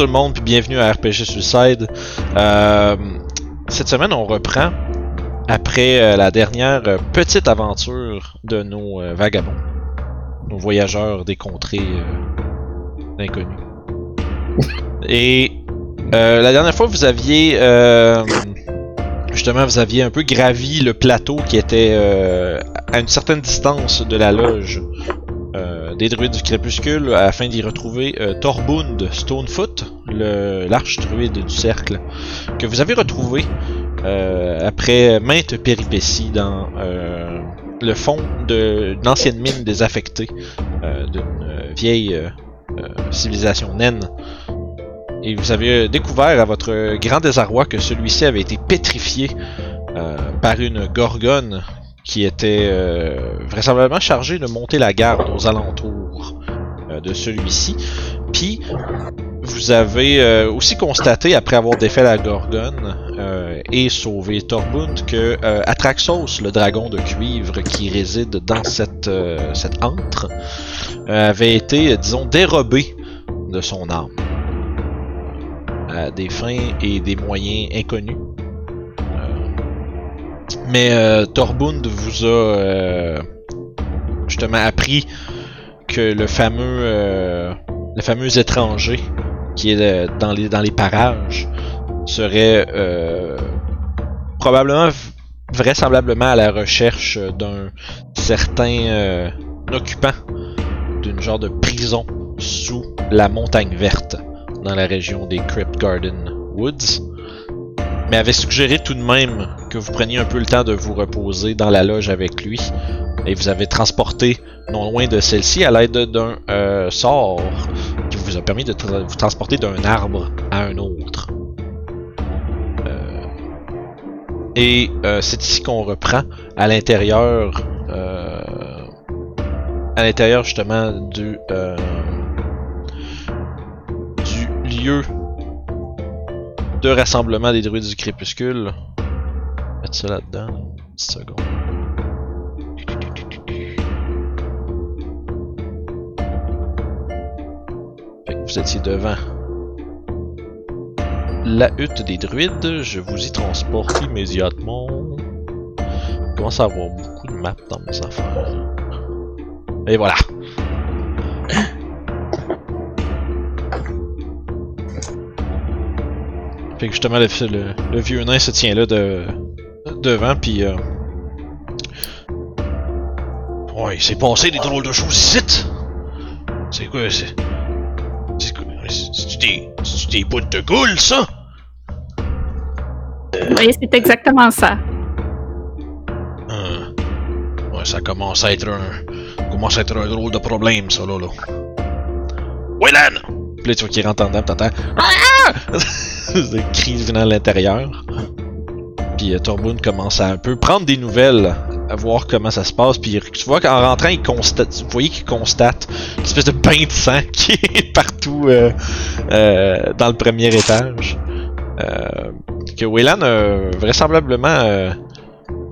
tout le monde, puis bienvenue à RPG Suicide. Euh, cette semaine, on reprend après euh, la dernière euh, petite aventure de nos euh, vagabonds, nos voyageurs des contrées inconnues. Et la dernière fois, vous aviez justement, vous aviez un peu gravi le plateau qui était à une certaine distance de la loge euh, des druides du crépuscule afin d'y retrouver euh, Torbund Stonefoot, l'arche druide du cercle, que vous avez retrouvé euh, après maintes péripéties dans euh, le fond de- d'une ancienne mine désaffectée euh, d'une vieille civilisation naine. Et vous avez découvert à votre grand désarroi que celui-ci avait été pétrifié par une gorgone qui était vraisemblablement chargée de monter la garde aux alentours de celui-ci. Puis, vous avez euh, aussi constaté, après avoir défait la gorgone euh, et sauvé Torbund, que euh, Atraxos, le dragon de cuivre qui réside dans cette, cette antre, avait été, disons, dérobé de son âme à des fins et des moyens inconnus. Mais Torbund vous a justement appris que le fameux le fameux étranger qui est euh, dans les dans les parages serait euh, probablement vraisemblablement à la recherche d'un certain euh, occupant d'une genre de prison sous la montagne verte dans la région des Crypt Garden Woods. Mais avait suggéré tout de même que vous preniez un peu le temps de vous reposer dans la loge avec lui. Et vous avez transporté non loin de celle-ci à l'aide d'un sort vous a permis de vous transporter d'un arbre à un autre. Euh, et euh, c'est ici qu'on reprend à l'intérieur, euh, à l'intérieur justement du lieu de rassemblement des druides du crépuscule. Mettre ça là-dedans, là. une petite seconde. Vous étiez devant la hutte des druides. Je vous y transporte immédiatement. Je commence à avoir beaucoup de maps dans mes affaires. Et voilà. Fait que justement, le, vieux nain se tient là de, devant, puis. Euh... Ouais, il s'est passé des drôles de choses ici! C'est quoi, c'est. C'est des. Des bouts de goule, ça? Oui, c'est exactement ça. Hein. Ouais, ça commence à être un. commence à être un drôle de problème, ça, là, là. Wayland! Puis là, tu vois qu'il rentre en dedans, t'entends. Ah! Des cris venant de l'intérieur. Puis euh, Torbund commence à un peu prendre des nouvelles, à voir comment ça se passe. Puis tu vois qu'en rentrant, il constate. Vous voyez qu'il constate une espèce de bain de sang qui est partout euh, euh, dans le premier étage. Euh, que Wayland a vraisemblablement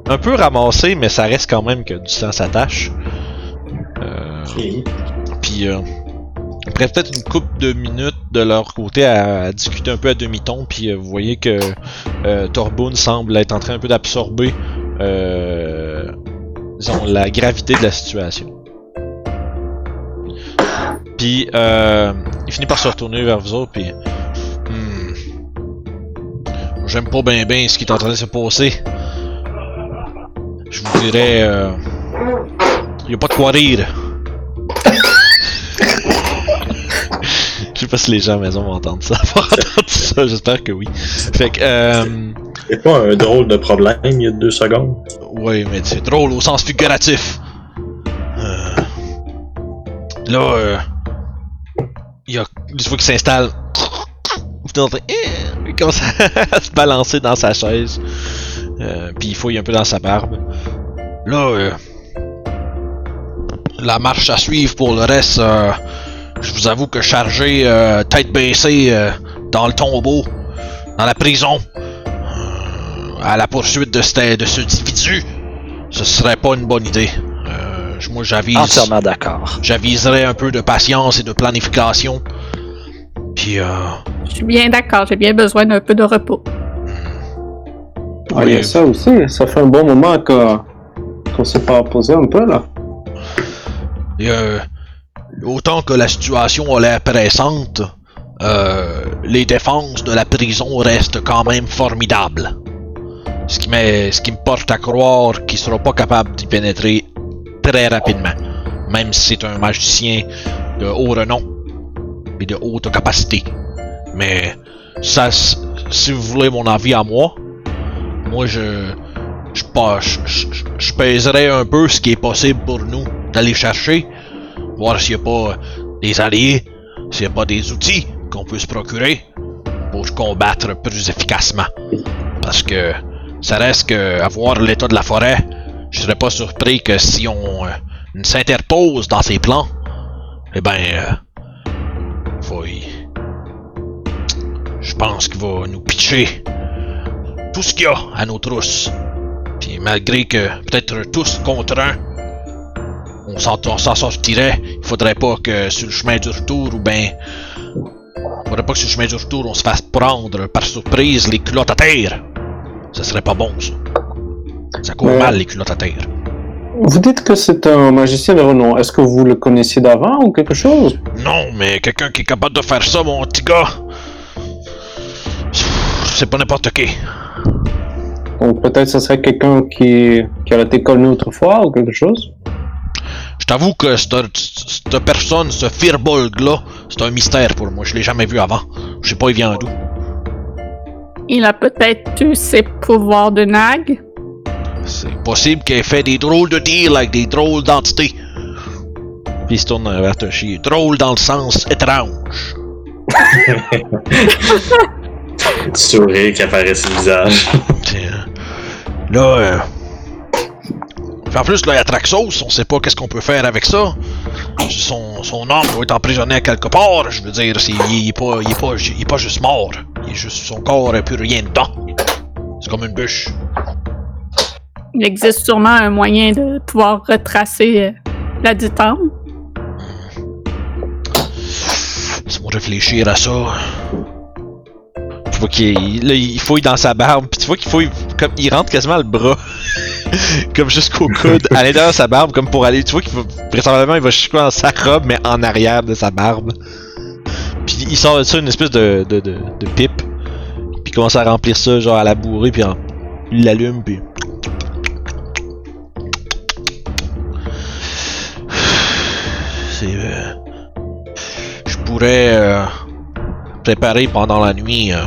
un peu ramassé, mais ça reste quand même que du sang s'attache. Puis après peut-être une couple de minutes de leur côté à, à discuter un peu à demi-ton, puis vous voyez que Torbun semble être en train un peu d'absorber euh, disons, la gravité de la situation. Puis euh, il finit par se retourner vers vous autres, puis Hmm. j'aime pas bien bien ce qui est en train de se passer. Je vous dirais, euh, y a pas de quoi rire. Je sais pas si les gens à la maison vont entendre ça, vont entendre ça, j'espère que oui. Fait que, euh, C'est pas un drôle de problème il y a deux secondes. ouais, mais c'est drôle au sens figuratif. Euh, là, euh, il y a, s'installe. Eh, il commence à se balancer dans sa chaise. Euh, puis il fouille un peu dans sa barbe. Là, euh, la marche à suivre pour le reste, euh, je vous avoue que charger euh, tête baissée dans le tombeau, dans la prison, à la poursuite de, ce- de ce individu, ce serait pas une bonne idée. Euh, moi, j'avise, Entièrement d'accord. j'aviserais un peu de patience et de planification. Puis, euh, Je suis bien d'accord, j'ai bien besoin d'un peu de repos. Ah, il y a Oui. ça aussi. Ça fait un bon moment que qu'on s'est pas reposé un peu là. et, euh, autant que la situation a l'air pressante, euh, les défenses de la prison restent quand même formidables. Ce qui, me, porte à croire qu'il sera pas capable d'y pénétrer très rapidement. Même si c'est un magicien de haut renom et de haute capacité. Mais ça, si vous voulez mon avis à moi, moi je je, un peu ce qui est possible pour nous d'aller chercher, voir s'il n'y a pas des alliés, s'il n'y a pas des outils qu'on peut se procurer pour combattre plus efficacement. Parce que ça reste que à voir l'état de la forêt, je serais pas surpris que si on euh, s'interpose dans ses plans, eh ben, euh, Je pense qu'il va nous pitcher tout ce qu'il y a à nos trousses. Puis malgré que peut-être tous contre un, on s'en on s'en sortirait, il faudrait pas que sur le chemin du retour ou ben. Faudrait pas que sur le chemin du retour on se fasse prendre par surprise les culottes à terre. Ça serait pas bon ça. Ça court mal les culottes à terre. Vous dites que c'est un magicien de renom. Est-ce que vous le connaissiez d'avant ou quelque chose? Non, mais quelqu'un qui est capable de faire ça, mon petit gars. C'est pas n'importe qui. Donc peut-être ce serait quelqu'un qui, qui a été connu autrefois ou quelque chose? Je t'avoue que cette, cette personne, ce Firbolg là, c'est un mystère pour moi. Je l'ai jamais vu avant. Je sais pas il vient d'où. Il a peut-être eu ses pouvoirs de nag. C'est possible qu'il ait fait des drôles de deals avec des drôles d'entités. Puis il se tourne vers Toshi. Drôle dans le sens étrange. Sourire qui apparaît sur le visage. Tiens. Là, euh... en plus, là, il y a Traxos, on sait pas qu'est-ce qu'on peut faire avec ça. Son, son homme doit être emprisonné à quelque part. Je veux dire, il, est pas, il, est pas, il est pas juste mort. Il est juste, son corps n'a plus rien dedans. C'est comme une bûche. Il existe sûrement un moyen de pouvoir retracer euh, la dite âme. Laisse-moi réfléchir à ça. Tu vois qu'il il fouille dans sa barbe, puis tu vois qu'il fouille comme il rentre quasiment le bras, comme jusqu'au coude, à l'intérieur de sa barbe, comme pour aller. Tu vois qu'il va vraisemblablement il va jusqu'à dans sa robe, mais en arrière de sa barbe. Puis il sort de ça une espèce de de, de, de pipe, puis il commence à remplir ça genre à la bourrée, puis en- il l'allume, puis. C'est. euh, je pourrais euh, préparer pendant la nuit euh,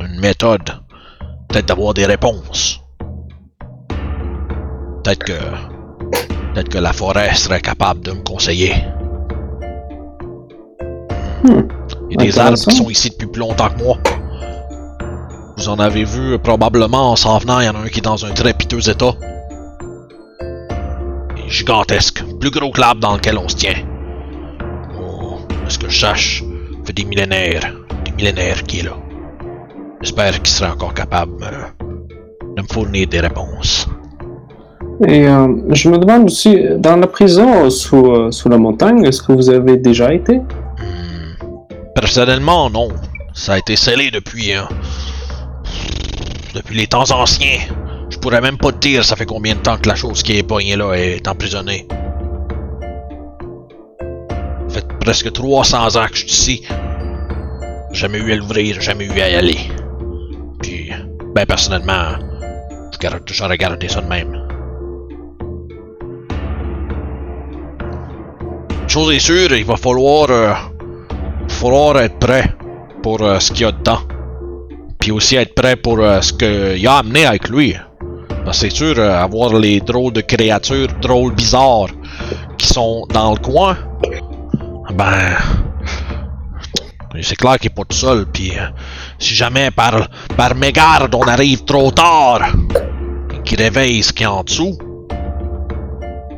une méthode. Peut-être d'avoir des réponses. Peut-être que. Peut-être que la forêt serait capable de me conseiller. Hmm. Il y a des arbres qui sont ici depuis plus longtemps que moi. Vous en avez vu euh, probablement en s'en venant, il y en a un qui est dans un très piteux état. Est gigantesque, plus gros que l'arbre dans lequel on se tient. Oh, à ce que je sache, ça fait des millénaires, des millénaires qu'il est là. J'espère qu'il sera encore capable de me fournir des réponses. Et euh, je me demande aussi, dans la prison sous, euh, sous la montagne, est-ce que vous avez déjà été? Hmm. Personnellement, non. Ça a été scellé depuis. hein, depuis les temps anciens. Je pourrais même pas te dire ça fait combien de temps que la chose qui est poignée là est emprisonnée. Ça fait presque 300 ans que je suis ici. Jamais eu à l'ouvrir, jamais eu à y aller. Ben personnellement, je garde- j'aurais gardé ça de même. Une chose est sûre, il va falloir, euh, falloir être prêt pour euh, ce qu'il y a dedans. Puis aussi être prêt pour euh, ce qu'il a amené avec lui. Que c'est sûr, avoir les drôles de créatures, drôles bizarres, qui sont dans le coin, ben. C'est clair qu'il est pas tout seul. Puis si jamais par, par mégarde on arrive trop tard, et qu'il réveille ce qu'il y a en dessous,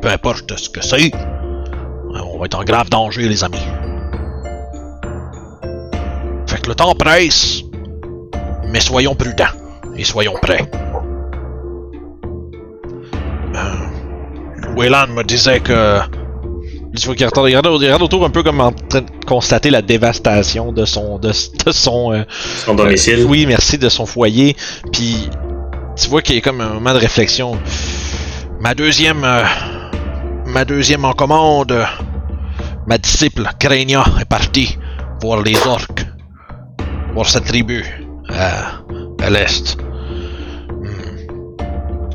peu importe ce que c'est, on va être en grave danger, les amis. Fait que le temps presse, mais soyons prudents et soyons prêts. Euh, Wayland me disait que il regarde- regarde autour un peu comme en train de constater la dévastation de son, de, de son, euh, Son domicile. euh, oui, merci de son foyer. Puis tu vois qu'il y a comme un moment de réflexion. Ma deuxième, euh, ma deuxième en commande, ma disciple Crainia est partie voir les orques, voir cette tribu à, à l'est. Hmm.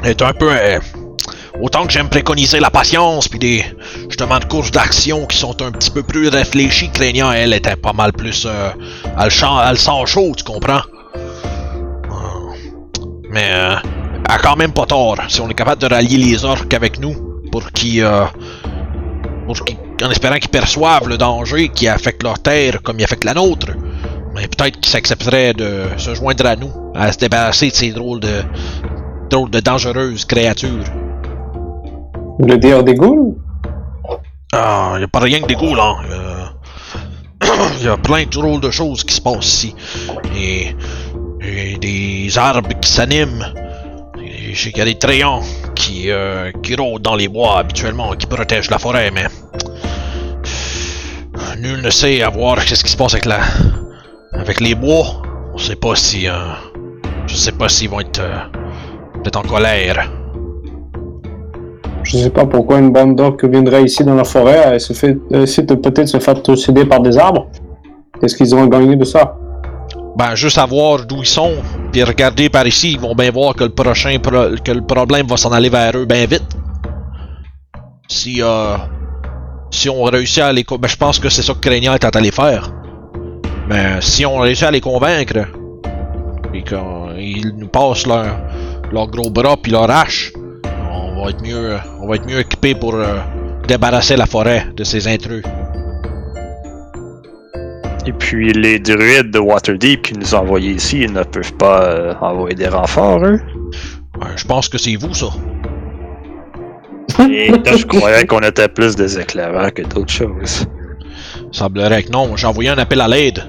Elle est un peu. Autant que j'aime préconiser la patience, puis des justement de courses d'action qui sont un petit peu plus réfléchies, Crainia, elle était pas mal plus. Euh, elle sent chaud, tu comprends? Euh, Mais euh, elle a quand même pas tort. Si on est capable de rallier les orques avec nous pour qu'ils. euh, qu'ils- en espérant qu'ils perçoivent le danger qui affecte leur terre comme il affecte la nôtre. Mais peut-être qu'ils s'accepteraient de se joindre à nous, à se débarrasser de ces drôles de. drôles de dangereuses créatures. Vous voulez dire des ghouls? Ah, y a pas rien que des ghouls, hein. Il y a plein de drôles de choses qui se passent ici. Et, et des arbres qui s'animent. Je sais qu'il y a des trayons qui, euh, qui rôdent dans les bois habituellement, qui protègent la forêt, mais... Nul ne sait à voir qu'est-ce qui se passe avec la... avec les bois. On sait pas si... euh, je sais pas s'ils vont être... euh, peut-être en colère. Je sais pas pourquoi une bande d'orques viendrait ici dans la forêt et se fait, peut-être se faire posséder par des arbres. Qu'est-ce qu'ils ont gagné de ça? Ben, juste à voir d'où ils sont, puis regarder par ici, ils vont bien voir que le prochain pro- que le problème va s'en aller vers eux bien vite. Si euh, si on réussit à les ben, je pense que c'est ça que Craignant est allé faire. Mais si on réussit à les convaincre et qu'ils nous passent leur leur gros bras puis leur hache, on va être mieux on va être mieux équipé pour euh, débarrasser la forêt de ces intrus. Et puis les druides de Waterdeep qui nous ont envoyés ici, ils ne peuvent pas euh, envoyer des renforts, eux. Ouais, je pense que c'est vous ça. Et là, je croyais qu'on était plus des éclaireurs que d'autres choses. Semblerait que non. J'ai envoyé un appel à l'aide.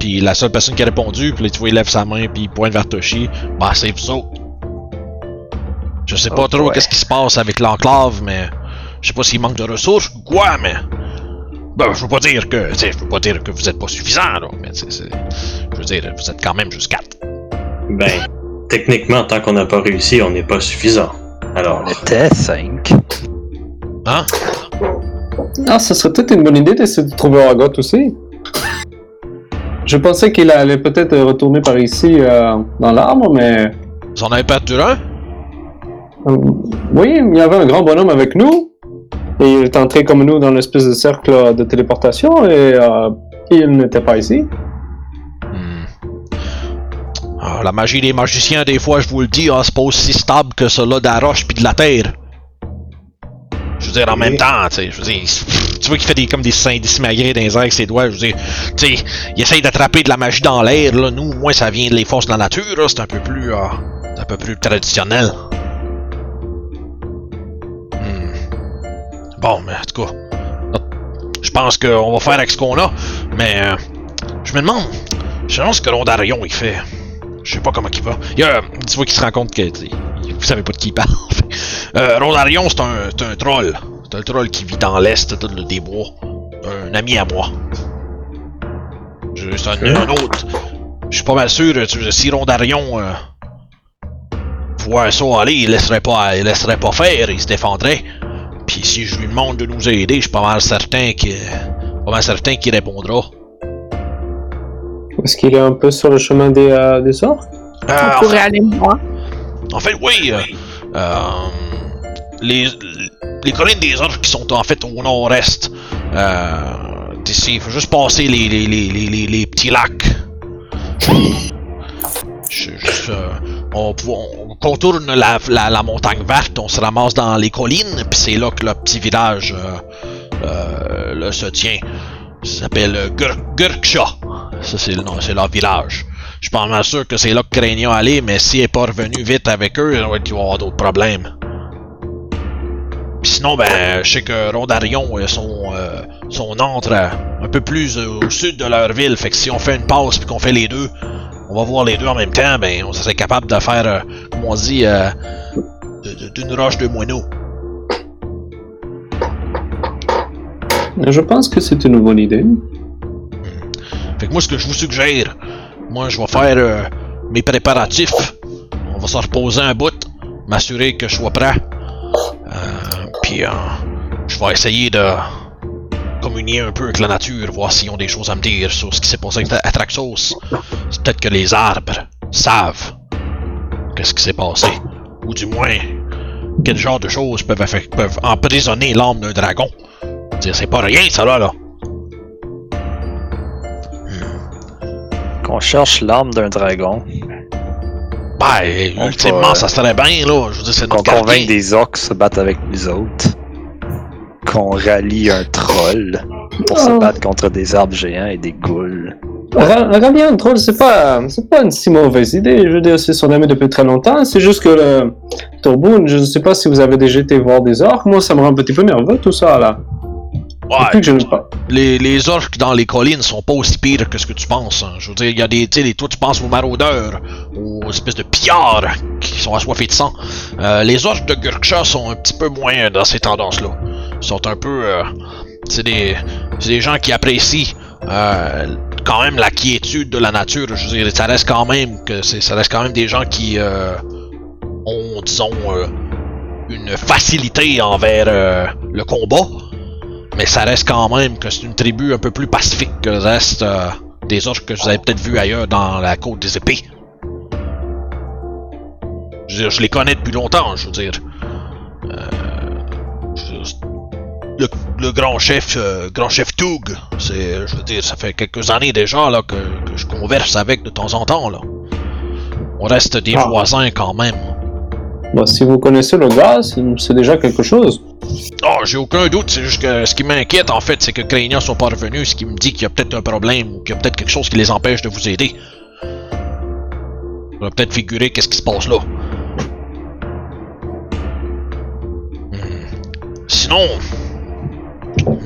Puis la seule personne qui a répondu, puis là, tu vois, il lève sa main, puis il pointe vers Toshi. Bah, c'est vous autres. Je sais pas Oh trop qu'est-ce qui se passe avec l'enclave, mais je sais pas s'il manque de ressources ou quoi, mais. Ben, je veux pas dire que. Je veux pas dire que vous êtes pas suffisant, là. Mais, c'est- je veux dire, vous êtes quand même juste quatre. Ben, techniquement, tant qu'on n'a pas réussi, on n'est pas suffisant. Alors, On était cinq. Hein? Ah, ça serait peut-être une bonne idée d'essayer de trouver Oragot aussi. Je pensais qu'il allait peut-être retourner par ici euh, dans l'arbre, mais Vous en avez perdu un? Oui, il y avait un grand bonhomme avec nous. Et il est entré comme nous dans l'espèce de cercle de téléportation et euh, il n'était pas ici. Hmm. Ah, la magie des magiciens, des fois, je vous le dis, hein, c'est pas aussi stable que cela de la roche puis de la terre. Je veux dire, en même temps, tu sais, je veux dire, tu vois qu'il fait des, comme des seins dismagrés dans les airs avec ses doigts, je veux dire, tu sais, il essaye d'attraper de la magie dans l'air, là, nous, moi, ça vient des forces de la nature, là, c'est un peu plus, euh, c'est un peu plus traditionnel. Bon, mais en tout cas, je pense qu'on va faire avec ce qu'on a, mais euh, je me demande, je pense que Rondarion il fait. Je sais pas comment il va. Il y a, tu vois qu'il se rend compte que vous savez pas de qui il parle. euh, Rondarion c'est un, un troll. C'est un troll qui vit dans l'est de- de- des bois. Un ami à moi. C'est un, autre. Je suis pas mal sûr. tu- Si Rondarion euh, ça aller, il laisserait pas, il laisserait pas faire. Il se défendrait. Puis si je lui demande de nous aider, je suis pas mal certain que, pas mal certain qu'il répondra. Est-ce qu'il est un peu sur le chemin des, euh, des orques Euh, On pourrait aller. En fait, oui. euh, euh, les, les collines des orques qui sont en fait au nord-est euh, d'ici. Il faut juste passer les, les, les, les, les- les petits lacs. Je- je- euh, on, on contourne la, montagne verte, on se ramasse dans les collines, puis c'est là que le petit village euh, euh, se tient. Ça s'appelle Gur- Gurksha. Ça, c'est le nom, c'est leur village. Je suis pas mal sûr que c'est là que Craignant allait, mais s'il est pas revenu vite avec eux, il va y avoir d'autres problèmes. Sinon, ben, je sais que Rondarion, euh, son, euh, son un peu plus au sud de leur ville, fait que si on fait une pause puis qu'on fait les deux, on va voir les deux en même temps, ben, on serait capable de faire, euh, comme on dit, euh, d'une roche de moineau. Je pense que c'est une bonne idée. Fait que moi, ce que je vous suggère, moi, je vais faire euh, mes préparatifs. On va se reposer un bout, m'assurer que je sois prêt. Euh, puis, euh, je vais essayer de communier un peu avec la nature, voir s'ils ont des choses à me dire sur ce qui s'est passé avec- à Traxos. C'est peut-être que les arbres savent qu'est-ce qui s'est passé. Ou du moins, quel genre de choses peuvent, peuvent emprisonner l'âme d'un dragon. Dire, C'est pas rien, ça là, là. Qu'on cherche l'arme d'un dragon. Ben, ultimement, ça serait bien, là. Je veux dire, c'est Qu'on notre convainc quartier. des orques se battre avec nous autres. Qu'on rallie un troll pour se Oh. battre contre des arbres géants et des ghouls. Ra- Rallier un troll, c'est pas, c'est pas une si mauvaise idée. Je veux dire, c'est son ami depuis très longtemps. C'est juste que le Torboun, je ne sais pas si vous avez déjà été voir des orques. Moi, ça me rend un petit peu nerveux tout ça là. Ouais, que pas. les, les orques dans les collines sont pas aussi pires que ce que tu penses. hein. Je veux dire, il y a des. Tu sais, les- toi, tu penses aux maraudeurs, aux espèces de pillards qui sont assoiffés de sang. Euh, les orques de Gurksha sont un petit peu moins dans ces tendances-là. Ils sont un peu. euh, c'est des. Des gens qui apprécient. euh, quand même la quiétude de la nature, je veux dire, ça reste quand même que c'est, ça reste quand même des gens qui euh, ont, disons, euh, une facilité envers euh, le combat, mais ça reste quand même que c'est une tribu un peu plus pacifique que le reste euh, des orques que vous avez peut-être vu ailleurs dans la côte des épées. Je veux dire, je les connais depuis longtemps, je veux dire. Euh, je- le, le grand chef, euh, grand chef Toug, c'est, je veux dire, ça fait quelques années déjà là que, que je converse avec de temps en temps là. On reste des Ah. voisins quand même. Bon, si vous connaissez le gars, c'est déjà quelque chose. Oh, j'ai aucun doute, c'est juste que ce qui m'inquiète en fait, c'est que Craignant sont pas revenus, ce qui me dit qu'il y a peut-être un problème ou qu'il y a peut-être quelque chose qui les empêche de vous aider. On va peut-être figurer qu'est-ce qui se passe là. Hmm. Sinon,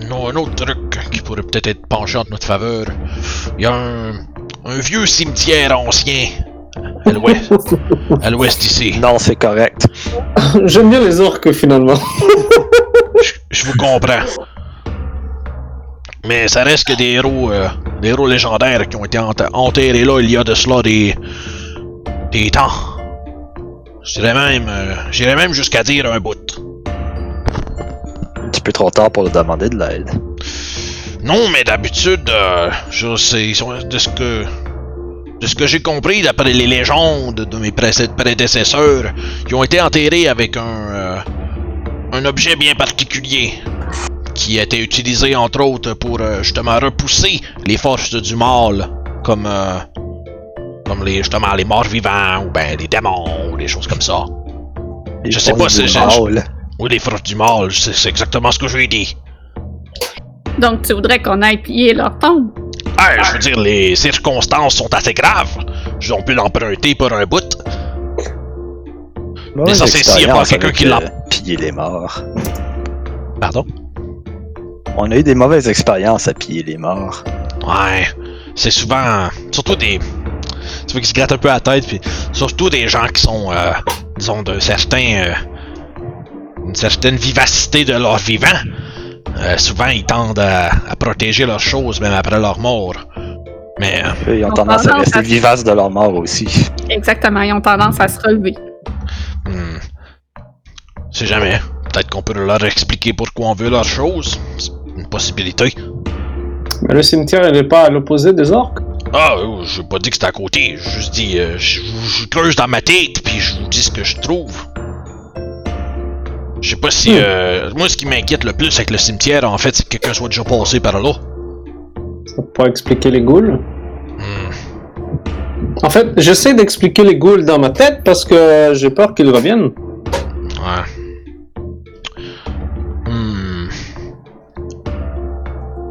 non, un autre truc qui pourrait peut-être être penché en notre faveur. Il y a un, un vieux cimetière ancien à l'ouest, à l'ouest d'ici. Non, c'est correct. J'aime bien les orques finalement. Je, vous comprends. Mais ça reste que des héros, euh, des héros légendaires qui ont été enterrés là il y a de cela des, des temps. Je dirais même, euh, j'irais même jusqu'à dire un bout. Un petit peu trop tard pour leur demander de l'aide. Non, mais d'habitude, euh, je sais, de ce que, de ce que j'ai compris d'après les légendes de mes prédécesseurs, ils ont été enterrés avec un, euh, un objet bien particulier qui a été utilisé entre autres pour euh, justement repousser les forces du mal, comme, euh, comme les justement les morts vivants ou ben les démons ou des choses comme ça. Je sais pas si j'ai- Mâle. Ou les forces du mal, c'est c'est exactement ce que je lui ai dit. Donc, tu voudrais qu'on aille piller leur tombe? Ah, je veux dire, les circonstances sont assez graves. Je- On peut l'emprunter pour un bout. Mauvaise ça, c'est s'il y a pas quelqu'un avec, qui l'a- euh, piller les morts. Pardon? On a eu des mauvaises expériences à piller les morts. Ouais. C'est souvent. Surtout des. Tu vois qu'ils se grattent un peu la tête, puis surtout des gens qui sont, euh, disons, d'un certain. euh, une certaine vivacité de leur vivant. Euh, souvent, ils tendent à, à protéger leurs choses, même après leur mort. Mais. euh, Eux, ils ont On tendance à rester à- vivaces de leur mort aussi. Exactement, ils ont tendance à se relever. Hmm. C'est jamais. Peut-être qu'on peut leur expliquer pourquoi on veut leurs choses. C'est une possibilité. Mais le cimetière, il n'est pas à l'opposé des orques? Ah, euh, j'ai pas dit que c'était à côté. J'ai juste dit, euh, je, je creuse dans ma tête, puis je vous dis ce que je trouve. Je sais pas si. Hmm. euh, moi, ce qui m'inquiète le plus avec le cimetière, en fait, c'est que quelqu'un soit déjà passé par là. Ça pourrait expliquer les ghouls. En fait, j'essaie d'expliquer les ghouls dans ma tête parce que j'ai peur qu'ils reviennent. Ouais. Hmm.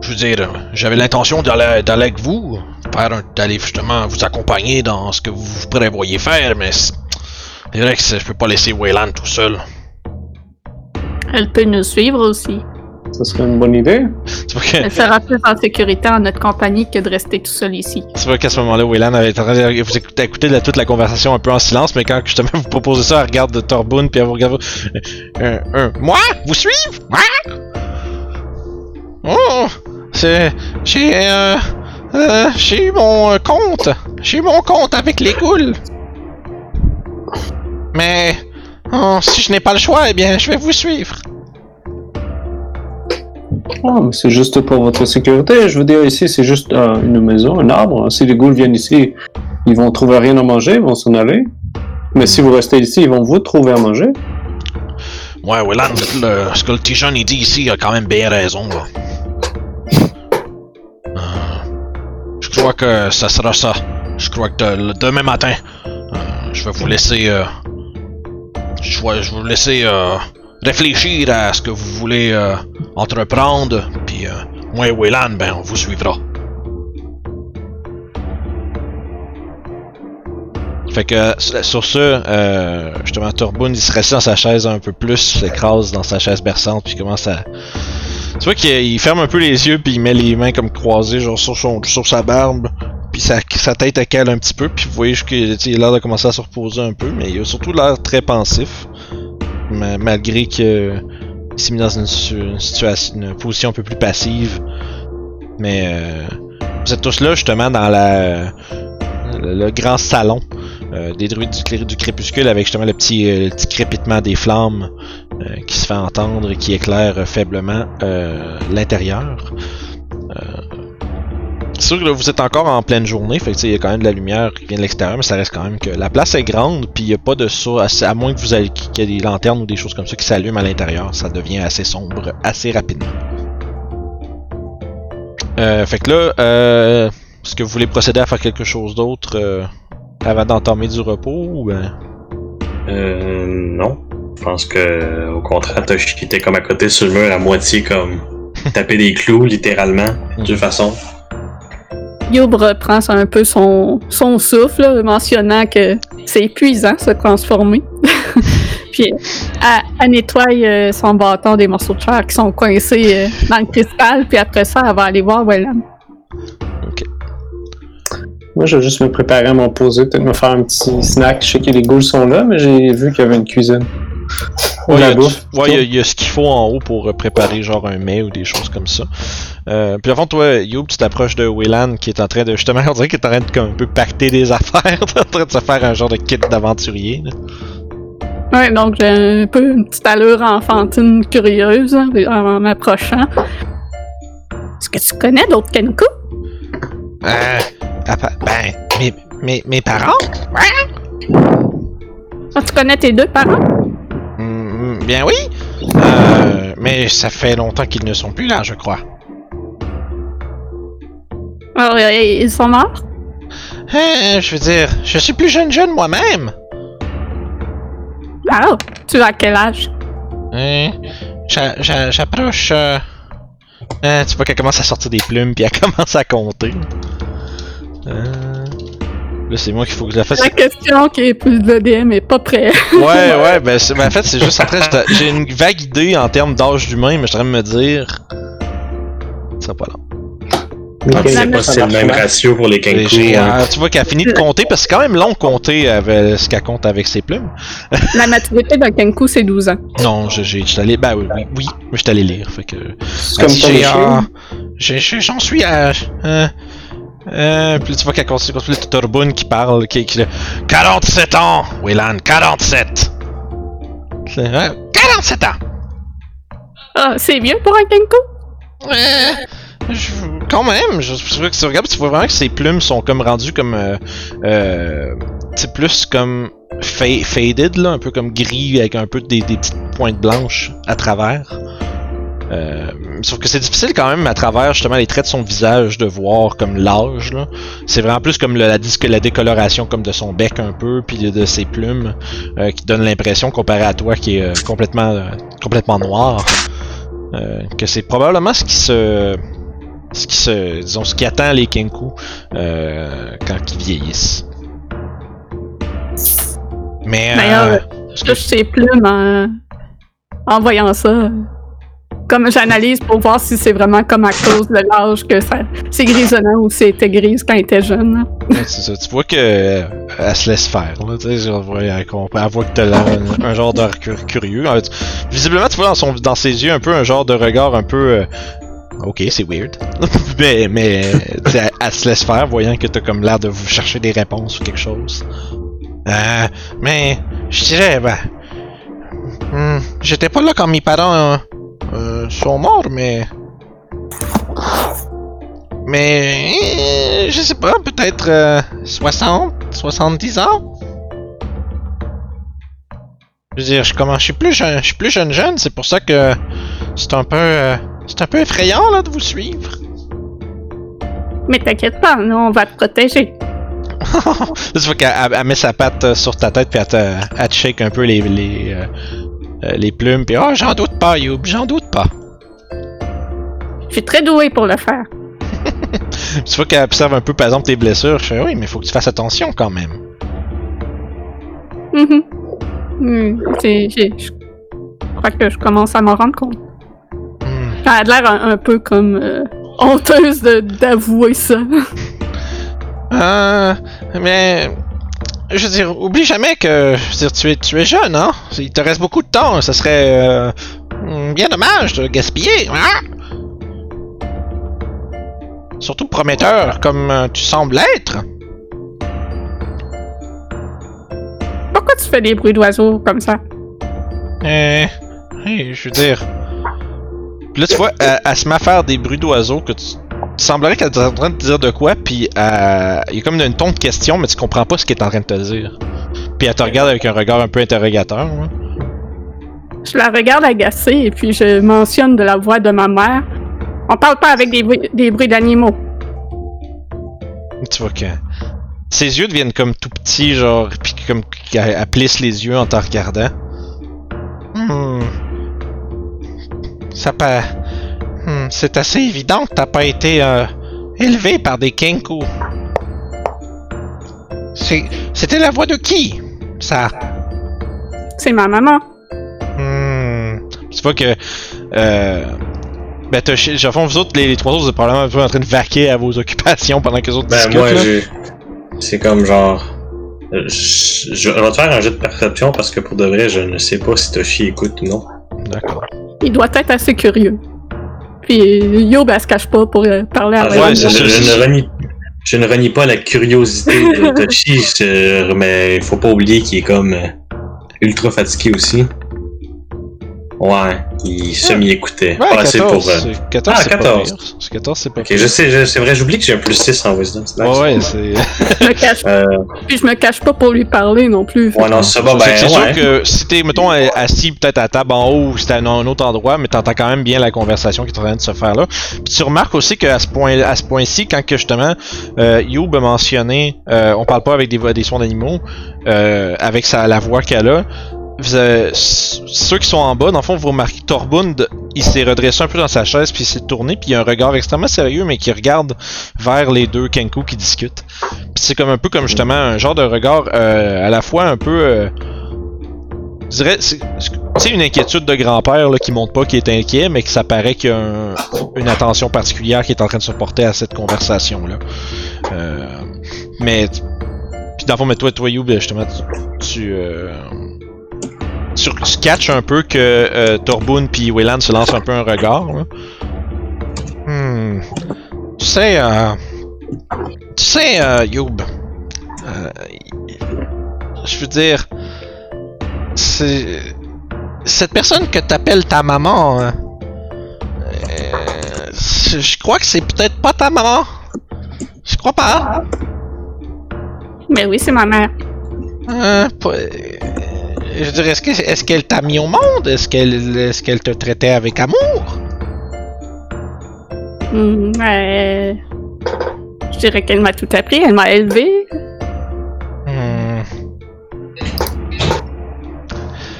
Je veux dire, j'avais l'intention d'aller d'aller avec vous, faire un- d'aller justement vous accompagner dans ce que vous prévoyez faire, mais c'est c'est vrai que c'est- je peux pas laisser Wayland tout seul. Elle peut nous suivre aussi. Ça serait une bonne idée. Que- Elle sera plus en sécurité en notre compagnie que de rester tout seul ici. Tu vois qu'à ce moment-là, Wayland avait été en train de vous la- toute la conversation un peu en silence, mais quand justement vous proposez ça, elle regarde de Torboon, puis elle vous regarde. Euh, euh, moi? Vous suivre Moi? Oh, c'est. J'ai. Euh, euh, j'ai eu mon euh, compte. J'ai eu mon compte avec les ghouls. Mais. oh, si je n'ai pas le choix, eh bien, je vais vous suivre. Ah, c'est juste pour votre sécurité. Je veux dire, ici, c'est juste euh, une maison, un arbre. Si les ghouls viennent ici, ils vont trouver rien à manger, ils vont s'en aller. Mais si vous restez ici, ils vont vous trouver à manger. Ouais, Willan, le- ce que le petit jeune il dit ici a quand même bien raison. Euh, je crois que ça sera ça. Je crois que demain matin, euh, je vais vous laisser. je, je vais vous laisser réfléchir à ce que vous voulez euh, entreprendre. Puis euh, moi et Willan, ben, on vous suivra. Fait que sur ce, euh, justement, Turboun il se reste dans sa chaise un peu plus, s'écrase dans sa chaise berçante, puis commence à. Tu vois qu'il il ferme un peu les yeux, puis il met les mains comme croisées, genre sur, son, sur sa barbe, puis sa, sa tête elle cale un petit peu, puis vous voyez qu'il il a l'air de commencer à se reposer un peu, mais il a surtout l'air très pensif, malgré que s'est mis dans une, position un peu plus passive. Mais euh, vous êtes tous là justement dans le, grand salon euh, des druides du, crépuscule avec justement le petit, euh, crépitement des flammes euh, qui se fait entendre et qui éclaire faiblement l'intérieur. C'est sûr que là, vous êtes encore en pleine journée, fait que il y a quand même de la lumière qui vient de l'extérieur, mais ça reste quand même que la place est grande, puis il n'y a pas de ça, à, moins que vous ayez qu'il y ait des lanternes ou des choses comme ça qui s'allument à l'intérieur, ça devient assez sombre assez rapidement. Euh, fait que là, euh, est-ce que vous voulez procéder à faire quelque chose d'autre euh, avant d'entamer du repos ou ben... Euh, non. Je pense que, au contraire, Toshi qui était comme à côté sur le mur, à moitié comme taper des clous, littéralement, de toute façon. Youb reprend un peu son, son souffle, mentionnant que c'est épuisant se transformer. Puis elle, nettoie euh, son bâton des morceaux de chair qui sont coincés euh, dans le cristal, puis après ça, elle va aller voir Welland. Moi, je vais juste me préparer à m'en poser, peut-être me faire un petit snack. Je sais que les ghouls sont là, mais j'ai vu qu'il y avait une cuisine. Ou Ouais, il y a, ouais, y y ce qu'il faut en haut pour euh, préparer genre un mets ou des choses comme ça. Euh, puis avant toi, Youb, tu t'approches de Wayland qui est en train de justement, on dirait qu'il est en train de comme, un peu pacter des affaires, en train de se faire un genre de kit d'aventurier. là. Ouais, donc j'ai un peu une petite allure enfantine curieuse hein, en m'approchant. Est-ce que tu connais d'autres Kenku? Euh, ben, mes, mes, mes parents? Ah, tu connais tes deux parents? Bien oui. Euh, mais ça fait longtemps qu'ils ne sont plus là, je crois. Alors, euh, ils sont morts? Euh, je veux dire, je suis plus jeune jeune moi-même. Ah, tu as quel âge? Euh, j'a- J'approche. Euh, tu vois qu'elle commence à sortir des plumes puis elle commence à compter. Euh... Là, c'est moi qu'il faut que je la fasse. La question qui est plus de DM est pas prêt. Ouais, ouais, ben, c'est- ben, en fait, c'est juste après, j'ai une vague idée en termes d'âge d'humain, mais je suis en train de me dire. Ça pas long. Mais Ah, Je sais pas si c'est le même ratio pour les Et Kenku. j'ai, hein. tu vois qu'elle a fini de compter parce que c'est quand même long de compter avec ce qu'elle compte avec ses plumes. La maturité d'un Kenku, c'est 12 ans. Non, je- j'ai, j'étais allé, ben oui, oui, oui, mais j'étais allé lire, fait que. C'est comme j'ai- j'ai- j'en suis à. Euh, euh, puis tu vois qu'elle continue, continue le Turboun qui parle, qui, qui 47 ans, Wayland, 47! C'est, euh, 47 ans! Ah, c'est vieux pour un Kenku? Euh, je- quand même, je, je que tu regardes, tu vois vraiment que ses plumes sont comme rendues comme. Euh, euh, c'est plus comme fa- faded, là, un peu comme gris avec un peu des, des petites pointes blanches à travers. Euh, sauf que c'est difficile quand même à travers justement les traits de son visage de voir comme l'âge. là. C'est vraiment plus comme le- la, disque- la décoloration comme de son bec un peu, puis de, ses plumes, euh, qui donne l'impression comparé à toi qui est euh, complètement, complètement noir, que c'est probablement ce qui se ce qui se disons ce qui attend les Kenku quand ils vieillissent. Mais D'ailleurs, Je touche ses plumes en, en voyant ça. Comme j'analyse pour voir si c'est vraiment comme à cause de l'âge que ça, c'est grisonnant ou c'était grise quand elle était jeune. c'est ça. Tu vois que euh, elle se laisse faire. Là, elle, elle voit que t'as un, un genre de cur- curieux. Fait, visiblement, tu vois dans, son, dans ses yeux un peu un genre de regard un peu euh, ok, c'est weird. mais, mais elle, se laisse faire, voyant que t'as comme l'air de vous chercher des réponses ou quelque chose. Euh, mais, je dirais, ben. hmm, J'étais pas là quand mes parents euh, sont morts, mais. Mais. euh, je sais pas, peut-être euh, 60, 70 ans? Je veux dire, je commence, je suis plus jeune, je suis plus jeune jeune, c'est pour ça que c'est un peu, euh, c'est un peu effrayant là de vous suivre. Mais t'inquiète pas, nous, on va te protéger. tu vois qu'elle elle- elle met sa patte sur ta tête puis elle te, elle te shake un peu les les, euh, euh, les plumes puis oh j'en doute pas Youb, j'en doute pas. Je suis très douée pour le faire. Tu vois qu'elle observe un peu par exemple tes blessures. Je fais oui mais faut que tu fasses attention quand même. Hmm, je crois que je commence à m'en rendre compte. Hmm. Elle a l'air un, un peu comme euh, honteuse de- d'avouer ça. Euh, mais je veux dire, oublie jamais que je veux dire, tu es tu es jeune hein. Il te reste beaucoup de temps. Ça serait euh, bien dommage de le gaspiller. hein? Surtout prometteur comme euh, tu sembles être. Pourquoi tu fais des bruits d'oiseaux comme ça? Euh, hey, je veux dire. Là, tu vois, elle, elle se met à faire des bruits d'oiseaux que tu. Semblerait qu'elle est en train de te dire de quoi, puis euh, il y a comme une ton de question, mais tu comprends pas ce qu'elle est en train de te dire. Puis elle te regarde avec un regard un peu interrogateur. hein. Je la regarde agacée et puis je mentionne de la voix de ma mère. On parle pas avec des bruits, des bruits d'animaux. Tu vois que. Ses yeux deviennent comme tout petits, genre, puis comme qu'elle elle plisse les yeux en te regardant. Hmm. Ça pas. Hmm, C'est assez évident que t'as pas été euh, élevé par des Kenku. C'est- C'était la voix de qui Ça? C'est ma maman. Hmm. Tu vois que. Euh, ben, t'as, chi- au fond, vous autres, les, les trois autres, vous êtes probablement un peu en train de vaquer à vos occupations pendant que les autres Ben, discutent. moi, j'ai. C'est comme genre. Je, je vais te faire un jeu de perception parce que pour de vrai, je ne sais pas si Toshi écoute ou non. D'accord. Il doit être assez curieux. Puis Yob, elle se cache pas pour euh, parler à Ah, ouais, je, c'est je- ça, je c'est ne renie, je ne renie pas la curiosité de c'est- mais il faut pas oublier qu'il est comme euh, ultra fatigué aussi. Ouais, il semi-écoutait. Ouais, pas assez 14, pour. euh, c'est 14, Ah, c'est pas 14. pire. C'est 14, c'est pas Ok, je sais, je- c'est vrai, j'oublie que j'ai un plus 6 en wisdom. c'est nice. Ouais, ouais, c'est. Je me cache, Euh, puis je me cache pas pour lui parler non plus. ouais, non, c'est ça, bon, ben, c'est ouais. sûr que si t'es, mettons, assis peut-être à table en haut ou si t'es à un autre endroit, mais t'entends quand même bien la conversation qui est en train de se faire là. Puis tu remarques aussi qu'à ce point, à ce point-ci, quand que justement euh, Youb a mentionné, euh, on parle pas avec des, voix- des sons d'animaux, euh, avec sa, la voix qu'elle a. ceux qui sont en bas, dans le fond, vous remarquez Torbund, il s'est redressé un peu dans sa chaise, puis il s'est tourné, puis il a un regard extrêmement sérieux, mais qui regarde vers les deux Kenku qui discutent. Puis c'est comme un peu comme justement un genre de regard euh, à la fois un peu. euh, je dirais, c'est une inquiétude de grand-père qui montre pas qu'il est inquiet, mais que ça paraît qu'il y a un- une attention particulière qui est en train de se porter à cette conversation-là. Euh, mais. Puis dans le fond, mais toi, toi, Youb, justement, tu. Tu tu catches un peu que euh, Torbun puis Wayland se lancent un peu un regard. là. Hmm. Tu sais, euh, tu sais, euh, Youb, euh, je veux dire, c'est cette personne que t'appelles ta maman. hein, euh, je crois que c'est peut-être pas ta maman. Je crois pas. Mais oui, c'est ma mère. Pas- euh, je veux dire, est-ce que- est-ce qu'elle t'a mis au monde? Est-ce qu'elle te traitait avec amour? Hmm, euh, je dirais qu'elle m'a tout appris, elle m'a élevé. Hmm.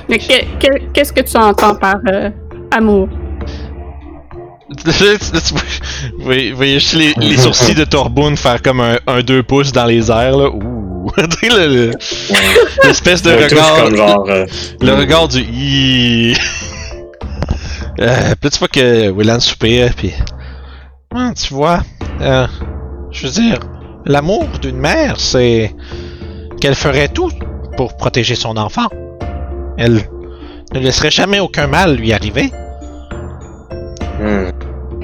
Mais que- que- qu'est-ce que tu entends par euh, amour? Vous voyez, juste les, les sourcils de Torbun faire comme un, un deux pouces dans les airs, là. Ouh. Tu sais, le- le- L'espèce de regard. comme genre. euh, Le regard du Hi. euh, puis tu vois que Willan soupire, puis. Ah, tu vois, euh, je veux dire, l'amour d'une mère, c'est qu'elle ferait tout pour protéger son enfant. Elle ne laisserait jamais aucun mal lui arriver. hmm.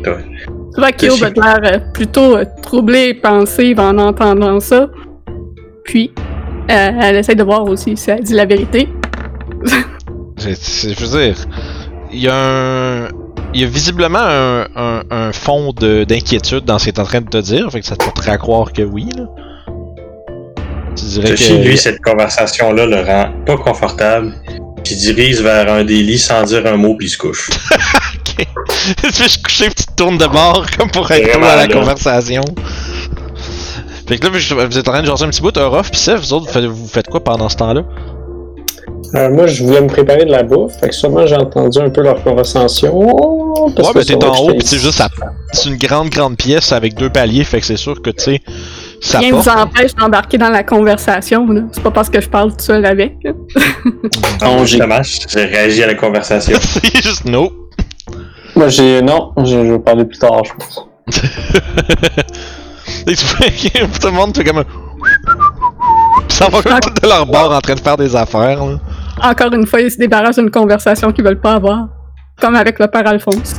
Ouais. Tu vois Kyo a l'air euh, plutôt euh, troublée et pensive en entendant ça. Puis, euh, elle essaie de voir aussi si elle dit la vérité. Je veux dire, il y a un. Il y a visiblement un, un, un fond de- d'inquiétude dans ce qu'il est en train de te dire, fait que ça te porterait à croire que oui, là. Tu dirais que. lui, cette conversation-là le rend pas confortable. Puis il dirige vers un des lits sans dire un mot, puis il se couche. Ok. tu fais coucher, puis tu te tournes de bord comme pour être à la là. conversation. Fait que là, vous êtes en train de jaser un petit bout, Orof, pis Seth, vous autres, vous faites, quoi pendant ce temps-là? Euh, moi, je voulais me préparer de la bouffe, fait que sûrement j'ai entendu un peu leur conversation. parce Ouais, que ben c'est t'es en haut, pis c'est juste, ça- c'est une grande, grande pièce avec deux paliers, fait que c'est sûr que, tu sais, ça Rien porte. vous empêche d'embarquer dans la conversation. là. C'est pas parce que je parle tout seul avec. là. Non, j'ai- j'ai réagi à la conversation. c'est juste no. Moi, j'ai. Non, je, je vais parler plus tard, je pense. Et tout le monde fait comme un. Ça va comme tout de leur bord en train de faire des affaires, là. Encore une fois, ils se débarrassent d'une conversation qu'ils veulent pas avoir. Comme avec le père Alphonse.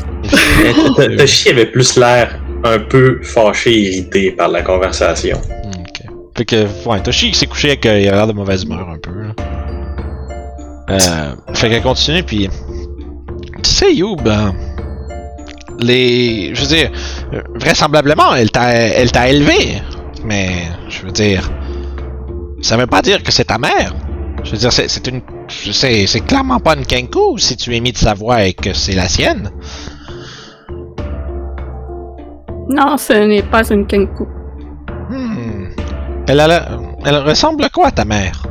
T- Toshi avait plus l'air un peu fâché, irrité par la conversation. Ok. Fait que, ouais, Toshi s'est couché avec. euh, il a l'air de mauvaise humeur un peu, là. Euh, fait qu'elle continue, puis. Tu sais, Youb, euh, les. Je veux dire, vraisemblablement, elle t'a elle t'a élevé. Mais, je veux dire. Ça veut pas dire que c'est ta mère. Je veux dire, c'est c'est une. sais, C'est clairement pas une Kenku si tu es mis de sa voix et que c'est la sienne. Non, ce n'est pas une Kenku. Hmm. Elle, a la- elle ressemble à quoi ta mère?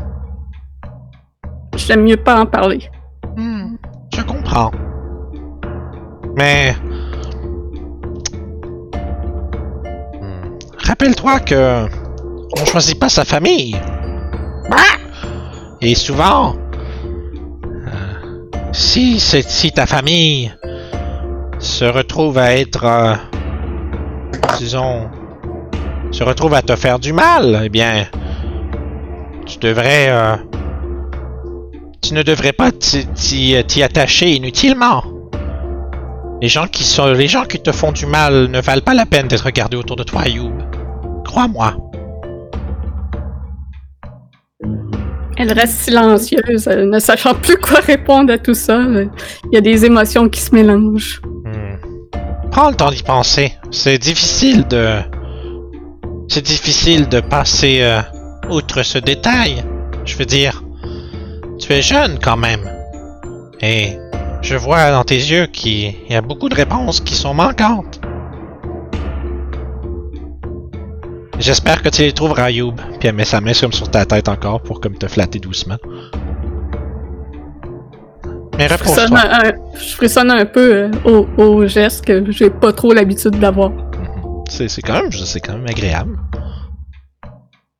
J'aime mieux pas en parler. Hmm, je comprends. Mais... Rappelle-toi que... On choisit pas sa famille. Ah! Et souvent... euh, si, ta famille se retrouve à être... euh, disons... Se retrouve à te faire du mal, eh bien... Tu devrais... euh, tu ne devrais pas t'y- attacher inutilement. Les gens qui sont, les gens qui te font du mal ne valent pas la peine d'être regardés autour de toi, Youb. Crois-moi. Elle reste silencieuse, ne sachant plus quoi répondre à tout ça. Il y a des émotions qui se mélangent. Hmm. Prends le temps d'y penser. C'est difficile de, c'est difficile de passer euh, outre ce détail. Je veux dire, tu es jeune quand même, et je vois dans tes yeux qu'il y a beaucoup de réponses qui sont manquantes. J'espère que tu les trouveras, Youb. Puis elle met sa main comme sur ta tête encore pour comme te flatter doucement. Mais Je frissonne repose-toi. un, je frissonne un peu euh, au, au geste que j'ai pas trop l'habitude d'avoir. C'est c'est quand même, c'est quand même agréable.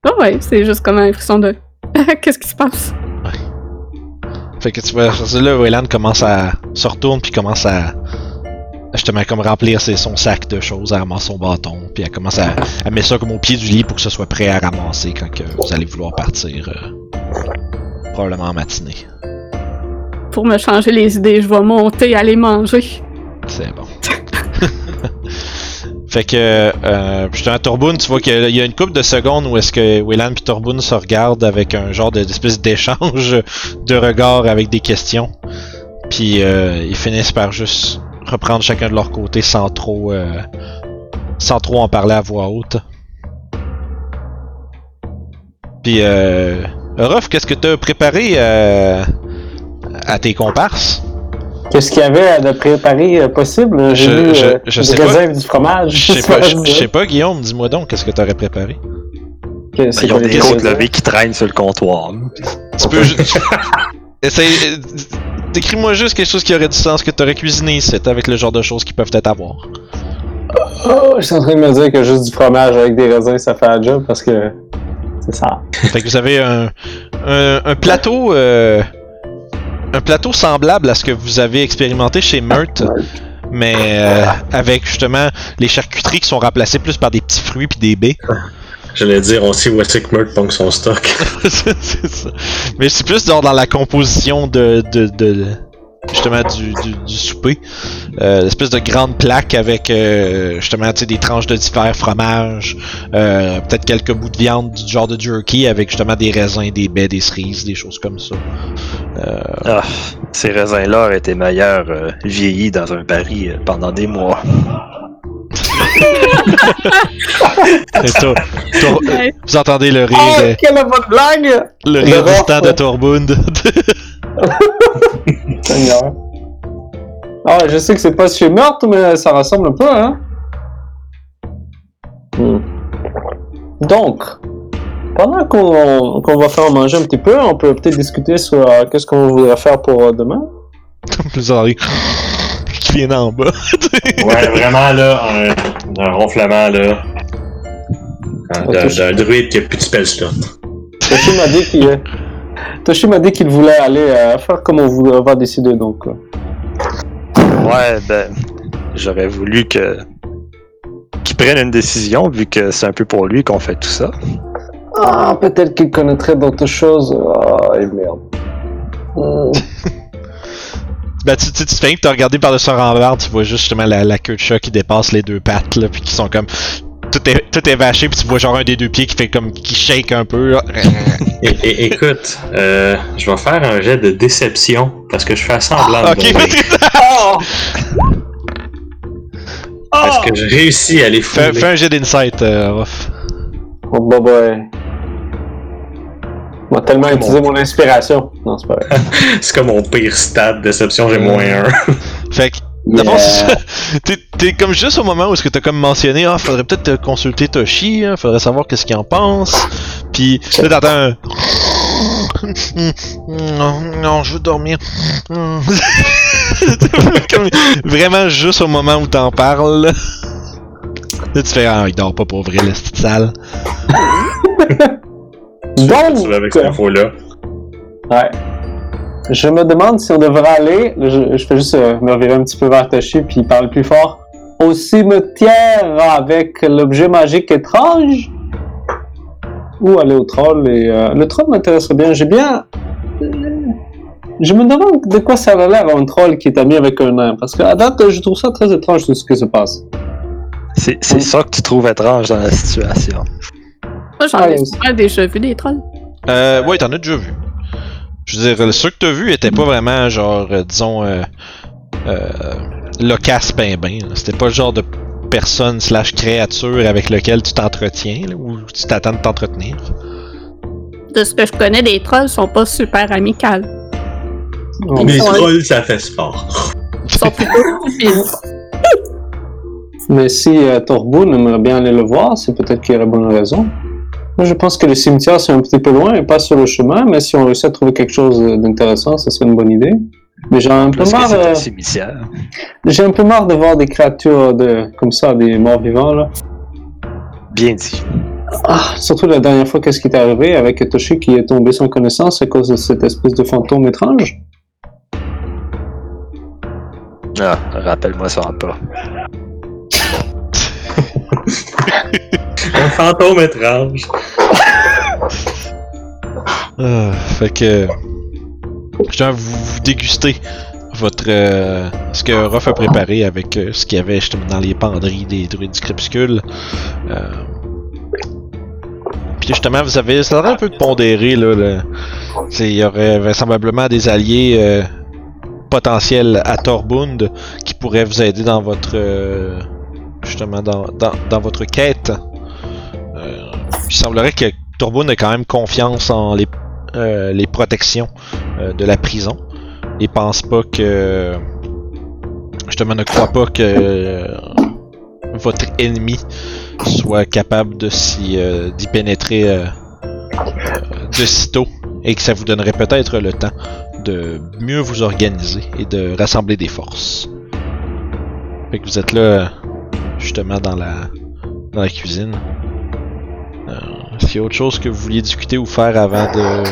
Ah ouais, c'est juste comme un frisson de. Qu'est-ce qui se passe? Fait que tu vois, là, Wayland commence à se retourne puis commence à justement comme remplir ses, son sac de choses, à ramasser son bâton, puis elle commence à, à mettre ça comme au pied du lit pour que ce soit prêt à ramasser quand que vous allez vouloir partir, euh, probablement en matinée. Pour me changer les idées, je vais monter, aller manger. C'est bon. fait que, euh, justement, Torboun, tu vois qu'il y a une couple de secondes où est-ce que Wayland et Torboun se regardent avec un genre de- d'espèce d'échange de regards avec des questions. Puis euh, ils finissent par juste reprendre chacun de leur côté sans trop, euh, sans trop en parler à voix haute. Puis, euh, Ruff, qu'est-ce que t'as préparé euh, à tes comparses? Qu'est-ce qu'il y avait de préparé euh, possible? J'ai Je- vu je- je des sais pas. du fromage. Je sais pas, je je sais pas, Guillaume, dis-moi donc, qu'est-ce que t'aurais préparé? C'est Ils ont des côtes levées qui traînent sur le comptoir. Tu peux. Essaye. Décris-moi juste quelque chose qui aurait du sens que t'aurais cuisiné ici, avec le genre de choses qui peuvent être à voir. Oh, je suis en train de me dire que juste du fromage avec des raisins, ça fait un job parce que c'est ça. Fait que vous avez un, un, un plateau. euh, un plateau semblable à ce que vous avez expérimenté chez Meurt, mais euh, avec justement les charcuteries qui sont remplacées plus par des petits fruits puis des baies. J'allais dire, on sait où est-ce que Merck pong son stock. c'est ça. Mais c'est plus genre dans la composition de, de, de, justement du, du, du souper. Euh, l'espèce de grande plaque avec euh, justement tu sais, des tranches de divers fromages, euh, peut-être quelques bouts de viande du genre de jerky avec justement des raisins, des baies, des cerises, des choses comme ça. Euh, Ah, ces raisins-là auraient été meilleurs euh, vieillis dans un baril euh, pendant des mois. Et toi- toi- Ouais. vous entendez le rire, Oh, euh, quelle bonne blague! le le rire rough, distant de. Torbund. Seigneur. Ah, je sais que c'est pas chez Meurtre, mais ça ressemble un peu, hein? Hmm. Donc, pendant qu'on qu'on va faire manger un petit peu, on peut peut-être discuter sur euh, qu'est-ce qu'on voudrait faire pour euh, demain. vous entendez qui vient d'en bas. Ouais, vraiment, là, un, un ronflement, là. Un- D'un druide qui a plus de spell slot. Toshi m'a dit qu'il Toshi m'a dit qu'il voulait aller euh, faire comme on voulait avoir décidé, donc. euh. Ouais, ben, j'aurais voulu que qu'il prenne une décision vu que c'est un peu pour lui qu'on fait tout ça. Ah, peut-être qu'il connaîtrait d'autres choses. Ah, et merde. Hmm. Ben, tu, tu, tu te fais que t'as regardé par le son revers, tu vois juste justement la, la queue de chat qui dépasse les deux pattes, là, puis qui sont comme. Tout est, tout est vaché, puis tu vois genre un des deux pieds qui fait comme. qui shake un peu, là. Et, et- écoute, euh, je vais faire un jet de déception parce que je fais semblant de ok, mourir. Ah! Parce que je réussis à les fouler? fais un jet d'insight, euh, Ruff. Oh, bah, bah. On va tellement Mon- utiliser mon inspiration. Non, c'est pas vrai. C'est comme mon pire stat, déception, j'ai moins un. Fait que. D'abord, c'est ça. T'es, comme juste au moment où est-ce que t'as comme mentionné, ah, faudrait peut-être euh, consulter Toshi, hein, faudrait savoir qu'est-ce qu'il en pense. Puis là, t'entends un. Non, non, je veux dormir. Comme vraiment juste au moment où t'en parles. Là, tu fais, ah, il dort pas pour vrai, la petite salle. Donc, avec cette info-là. ouais. Je me demande si on devrait aller. Je, je fais juste euh, me revirer un petit peu vers Toshi, puis il parle plus fort. Au cimetière avec l'objet magique étrange? Ou aller au troll. Et, euh, le troll m'intéresserait bien. J'ai bien. Je me demande de quoi ça a l'air un troll qui est ami avec un nain. Parce qu'à date, je trouve ça très étrange tout ce qui se passe. C'est c'est ça que tu trouves étrange dans la situation. Moi, j'en ai souvent déjà vu des trolls. Euh, ouais, t'en as déjà vu. Je veux dire, ceux que t'as vus étaient pas vraiment, genre, euh, disons, euh, euh, loquace ben ben. là. C'était pas le genre de personne slash créature avec lequel tu t'entretiens, là, ou tu t'attends de t'entretenir. De ce que je connais, les trolls sont pas super amicales. Oh, Les Ouais. trolls, ça fait sport. Ils sont plutôt stupides. Mais si euh, Torboun aimerait bien aller le voir, c'est peut-être qu'il y aurait bonne raison. Moi, je pense que le cimetière, c'est un petit peu loin et pas sur le chemin, mais si on réussit à trouver quelque chose d'intéressant, ça serait une bonne idée. Mais j'ai un peu marre, euh, un cimetière. j'ai un peu marre de voir des créatures de, comme ça, des morts vivants, là. Bien dit. Ah, surtout la dernière fois, qu'est-ce qui est arrivé avec Toshi qui est tombé sans connaissance à cause de cette espèce de fantôme étrange? Ah, rappelle-moi ça pas. Un fantôme étrange. Ah, fait que. Je vous, déguster votre. euh, ce que Ruff a préparé avec euh, ce qu'il y avait justement dans les penderies des druides du crépuscule. Euh, Puis justement, vous avez. Ça aurait un peu de pondéré, là. c'est- Il y aurait vraisemblablement des alliés potentiels à Torbund qui pourraient vous aider dans votre. justement, dans, dans, dans votre quête. Il semblerait que Torbund ait quand même confiance en les, euh, les protections euh, de la prison. Il pense pas que. Justement, ne croit pas que euh, votre ennemi soit capable de s'y, d'y pénétrer de sitôt et que ça vous donnerait peut-être le temps de mieux vous organiser et de rassembler des forces. Fait que vous êtes là, justement, dans la, dans la cuisine. Est-ce qu'il y a autre chose que vous vouliez discuter ou faire avant de.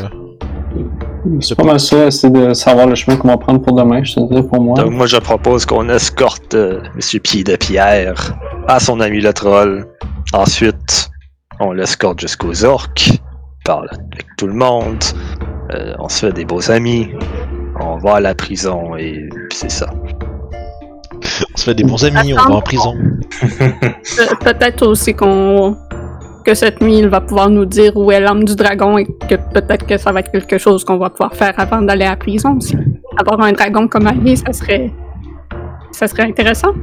C'est pas mal ça, c'est de savoir le chemin qu'on va prendre pour demain, je te dirais pour moi. Donc moi je propose qu'on escorte euh, Monsieur Pied de Pierre à son ami le troll. Ensuite, on l'escorte jusqu'aux orques, parle avec tout le monde, euh, on se fait des beaux amis. On va à la prison et c'est ça. On se fait des bons amis, on va en prison. Pe- Peut-être aussi qu'on que cette nuit, il va pouvoir nous dire où est l'âme du dragon et que peut-être que ça va être quelque chose qu'on va pouvoir faire avant d'aller à la prison aussi. Avoir un dragon comme allié, ça serait ça serait intéressant.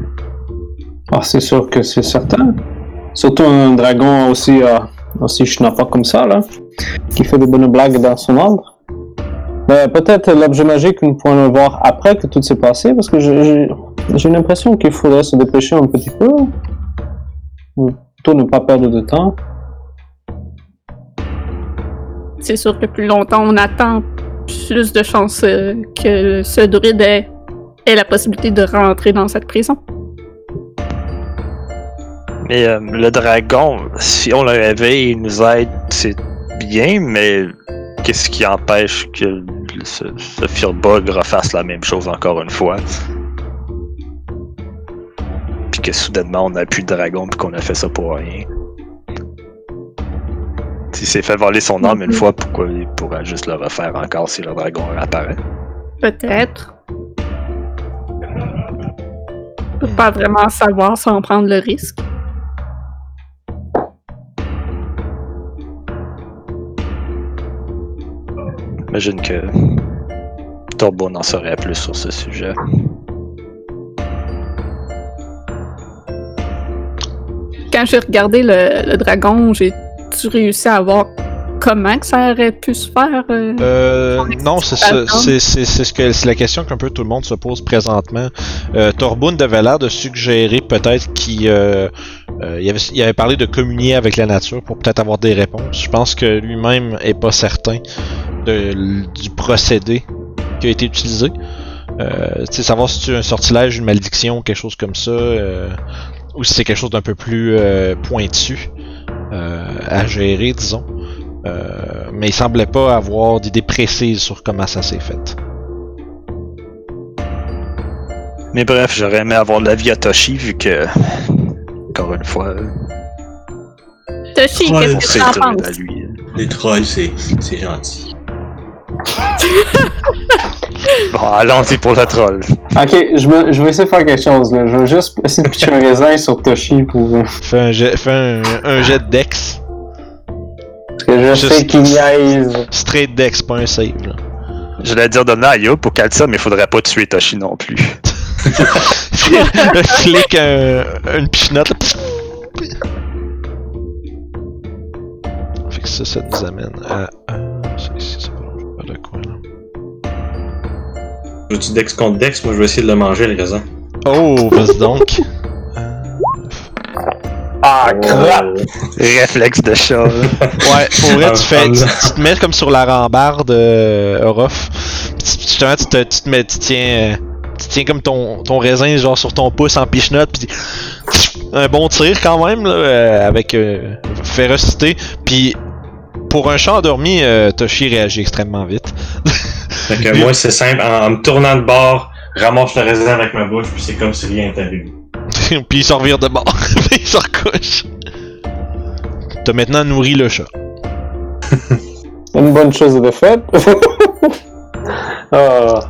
Ah, c'est sûr que c'est certain. Surtout un dragon aussi, euh, aussi schnappant comme ça, là, qui fait des bonnes blagues dans son ombre. Mais peut-être l'objet magique, nous pourrons le voir après que tout s'est passé, parce que j'ai- l'impression qu'il faudrait se dépêcher un petit peu. Ou plutôt ne pas perdre de temps. C'est sûr que plus longtemps on attend, plus de chances euh, que ce druide ait, la possibilité de rentrer dans cette prison. Mais euh, le dragon, si on le réveille, il nous aide, c'est bien, mais qu'est-ce qui empêche que ce, ce refasse la même chose encore une fois? Puis que soudainement on n'a plus de dragon puis qu'on a fait ça pour rien. S'il s'est fait voler son âme une Mhm. fois, pourquoi il pourrait juste le refaire encore si le dragon apparaît? Peut-être. On peut pas vraiment savoir sans prendre le risque. J'imagine que Turbo n'en saurait plus sur ce sujet. Quand j'ai regardé le, le dragon, j'ai-tu réussi à voir comment que ça aurait pu se faire? euh? Euh, non, c'est ce que c'est la question qu'un peu tout le monde se pose présentement. Euh, Torbund avait l'air de suggérer peut-être qu'il euh, il avait, il avait parlé de communier avec la nature pour peut-être avoir des réponses. Je pense que lui-même est pas certain de, du procédé qui a été utilisé. Euh, tu savoir si c'est un sortilège, une malédiction, quelque chose comme ça, ou si c'est quelque chose d'un peu plus pointu à gérer, disons. Euh, mais il semblait pas avoir d'idée précise sur comment ça s'est fait. Mais bref, j'aurais aimé avoir l'avis à Toshi vu que, encore une fois, Toshi, qu'est-ce que le tu en penses? Les trolls, c'est c'est gentil. bon, allons-y pour la troll. Ok, je, me, je vais essayer de faire quelque chose. Là. Je vais juste essayer de pitcher un raisin sur Toshi pour. Euh, fais un jet, fais un, un jet de Dex. Parce que je juste sais qu'il niaise. Straight Dex, pas un save. Là. Je vais dire donner à Yo pour qu'elle ça, mais il faudrait pas tuer Toshi non plus. un flic, un, une pichinotte. Fait que ça, ça nous amène à. 1, 6, 6, Veux-tu Dex contre Dex? Moi, je vais essayer de le manger, le raisin. Oh, vas-y donc. Ah, crap! Réflexe de chat. Ouais, pour vrai, Ah, tu, fais, tu, tu te mets comme sur la rambarde, euh, Orof. Justement, tu te, tu te mets, tu tiens, euh, tu tiens comme ton, ton raisin genre sur ton pouce en pichenote, puis un bon tir quand même là, euh, avec euh, férocité. Puis pour un chat endormi, euh, Toshi réagit extrêmement vite. Fait que moi, c'est simple. En, en me tournant de bord, ramasse le raisin avec ma bouche, puis c'est comme si rien n'était arrivé. puis il s'en revire de bord, puis il s'en recouche. T'as maintenant nourri le chat. Une bonne chose de faite. Euh,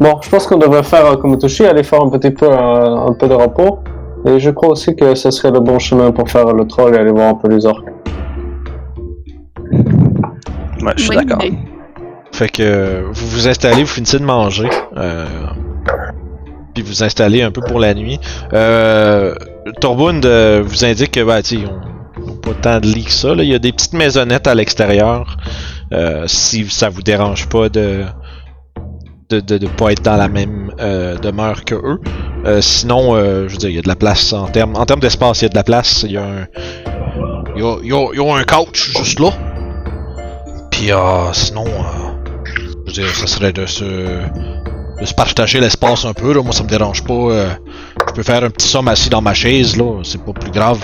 Bon, je pense qu'on devrait faire comme Toshi, aller faire un petit peu un peu de repos. Et je crois aussi que ce serait le bon chemin pour faire le troll et aller voir un peu les orques. Ouais, je suis d'accord. Fait que vous vous installez, vous finissez de manger. Euh, puis vous installez un peu pour la nuit. Euh, Torbund euh, vous indique que bah, tu pas tant de lits que ça. Il y a des petites maisonnettes à l'extérieur. Euh, si ça vous dérange pas de de, de, pas être dans la même demeure que eux. Euh, sinon, je veux dire, il y a de la place en termes en termes d'espace, il y a de la place. Il y a un il y a, y a- un couch juste là. Puis sinon, dire, ça serait de se, de se partager l'espace un peu. Là. Moi, ça me dérange pas. euh, je peux faire un petit somme assis dans ma chaise. là. C'est pas plus grave.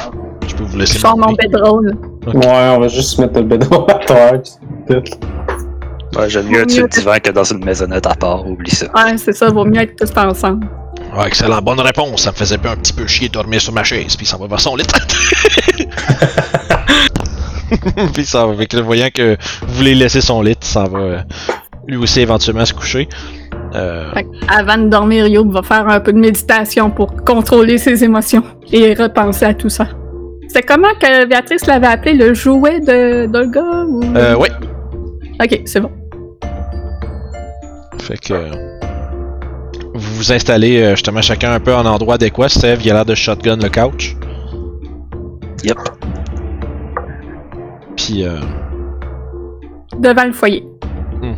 Je peux vous Je laisser sors mon bedroll. Ok. Ouais, on va juste mettre le bédon à terre. Ouais, j'aime mieux être sur le divan que dans une maisonnette à part, oublie ça. Ouais, c'est ça, vaut mieux être tous ensemble. Ouais, excellent. Bonne réponse. Ça me faisait un petit peu chier de dormir sur ma chaise. Puis s'en va vers son lit. puis ça va. Avec le voyant que vous voulez laisser son lit, ça va. Lui aussi éventuellement se coucher. Euh, Fait que avant de dormir, Youb va faire un peu de méditation pour contrôler ses émotions et repenser à tout ça. C'est comment que Béatrice l'avait appelé le jouet de d'Olga ou... euh, ouais. Ok, c'est bon. Fait que vous vous installez euh, justement chacun un peu en endroit adéquat. Steve, il a l'air de shotgun le couch. Yep. Puis euh, Devant le foyer. mhm.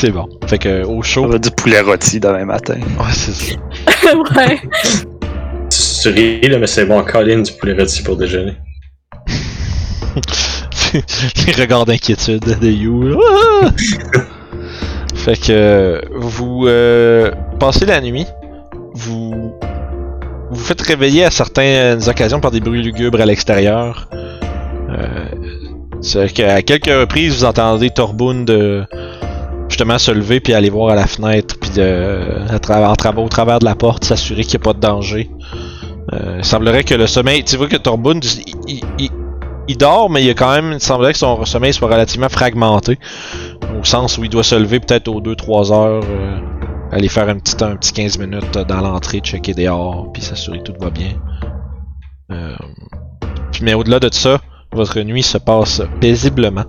C'est bon. Fait que au On chaud. va du poulet rôti demain matin. Ouais, c'est ça. ouais. Tu ris, là, mais c'est bon, Colin du poulet rôti pour déjeuner. Les regards d'inquiétude de You. Ah! fait que vous euh, passez la nuit. Vous vous faites réveiller à certaines occasions par des bruits lugubres à l'extérieur. Euh, c'est qu'à quelques reprises vous entendez Torboun de justement se lever puis aller voir à la fenêtre puis de à travers, au travers de la porte s'assurer qu'il n'y a pas de danger. Euh, il semblerait que le sommeil, tu vois que il- il, il dort, mais il y a quand même, il semblerait que son sommeil soit relativement fragmenté. Au sens où il doit se lever peut-être aux 2-3 heures, euh, aller faire un petit, un petit 15 minutes dans l'entrée, checker dehors, puis s'assurer que tout va bien. Euh, puis, mais au-delà de ça, votre nuit se passe paisiblement.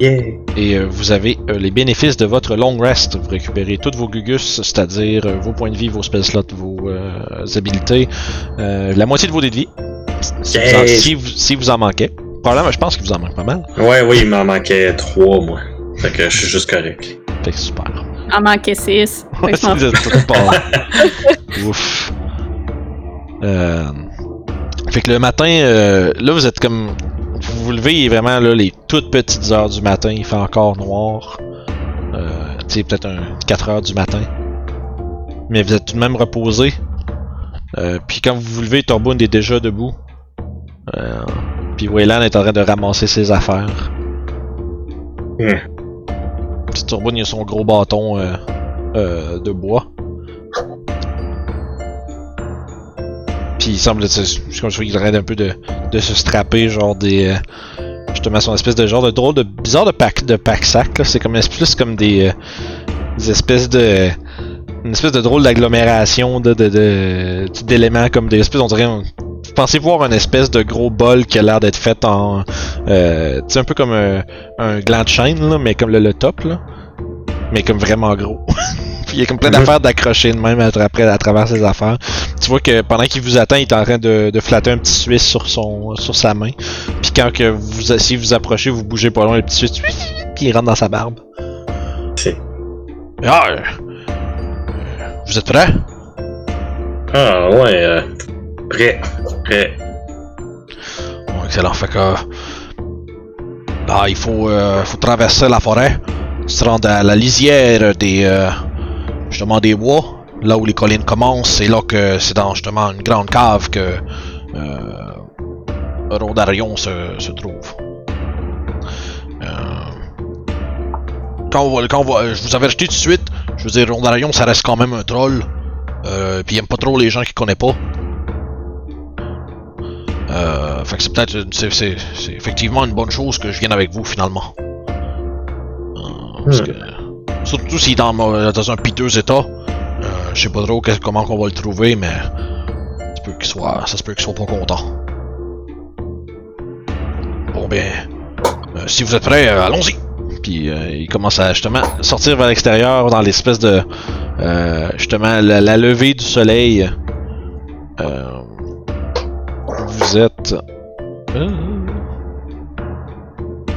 Yeah! Et euh, vous avez euh, les bénéfices de votre long rest. Vous récupérez toutes vos gugus, c'est-à-dire euh, vos points de vie, vos spell slots, vos euh, habilités, euh, la moitié de vos dés de vie. Si, vous en, si vous- si vous en manquez. Probablement, je pense qu'il vous en manque pas mal. Ouais, oui, il m'en manquait trois, moi. Fait que je suis juste correct. Fait que super. En manquait 6. Ouais, vous êtes tous pas- Ouf. Euh, Fait que le matin, euh, là vous êtes comme. Vous levez, il est vraiment là, les toutes petites heures du matin, il fait encore noir. Euh, tu sais, peut-être un 4 heures du matin. Mais vous êtes tout de même reposé. Euh, puis quand vous vous levez, Torboun est déjà debout. Euh, puis Wayland est en train de ramasser ses affaires. Puis Torboun il a son gros bâton euh, de bois. Puis il semble, c'est comme qu'il arrête un peu de, se strapper, genre des. euh, justement, son espèce de genre de drôle de bizarre de pack de pack sac. là. C'est comme plus comme des, euh, des espèces de. Une espèce de drôle d'agglomération de, d'éléments comme des espèces, on dirait. Vous pensez voir une espèce de gros bol qui a l'air d'être fait en. Euh, tu sais, un peu comme un, un gland de là, mais comme le, le top, là. Mais comme vraiment gros. Il y a comme plein d'affaires d'accrocher de même à, tra- à travers ses affaires. Tu vois que pendant qu'il vous attend, il est en train de, de flatter un petit Suisse sur son sur sa main. Puis quand que vous si vous approchez, vous bougez pas loin, le petit Suisse, puis il rentre dans sa barbe. C'est- Ah, euh, vous êtes prêts? Ah, ouais, euh, prêt, prêt. Bon, excellent. Fait que là, il faut euh, faut traverser la forêt, se rendre à la lisière des euh, justement des bois, là où les collines commencent. C'est là que c'est dans justement une grande cave que euh, Rondarion se, se trouve. Euh, quand on va, quand on va, je vous avertis tout de suite. Je veux dire, Rondarion, ça reste quand même un troll. Euh, puis il aime pas trop les gens qu'il connaît pas. Euh, fait que c'est peut-être une- c'est, c'est, c'est effectivement une bonne chose que je vienne avec vous finalement. Euh, parce Hmm. que, surtout s'il est dans, mo- dans un piteux état. Euh, je sais pas trop comment qu'on va le trouver, mais ça se peut qu'il soit, ça se peut soit pas content. Bon ben, euh, si vous êtes prêts, euh, allons-y. Puis euh, il commence à justement sortir vers l'extérieur dans l'espèce de euh, justement la, la levée du soleil. Euh, vous êtes. euh,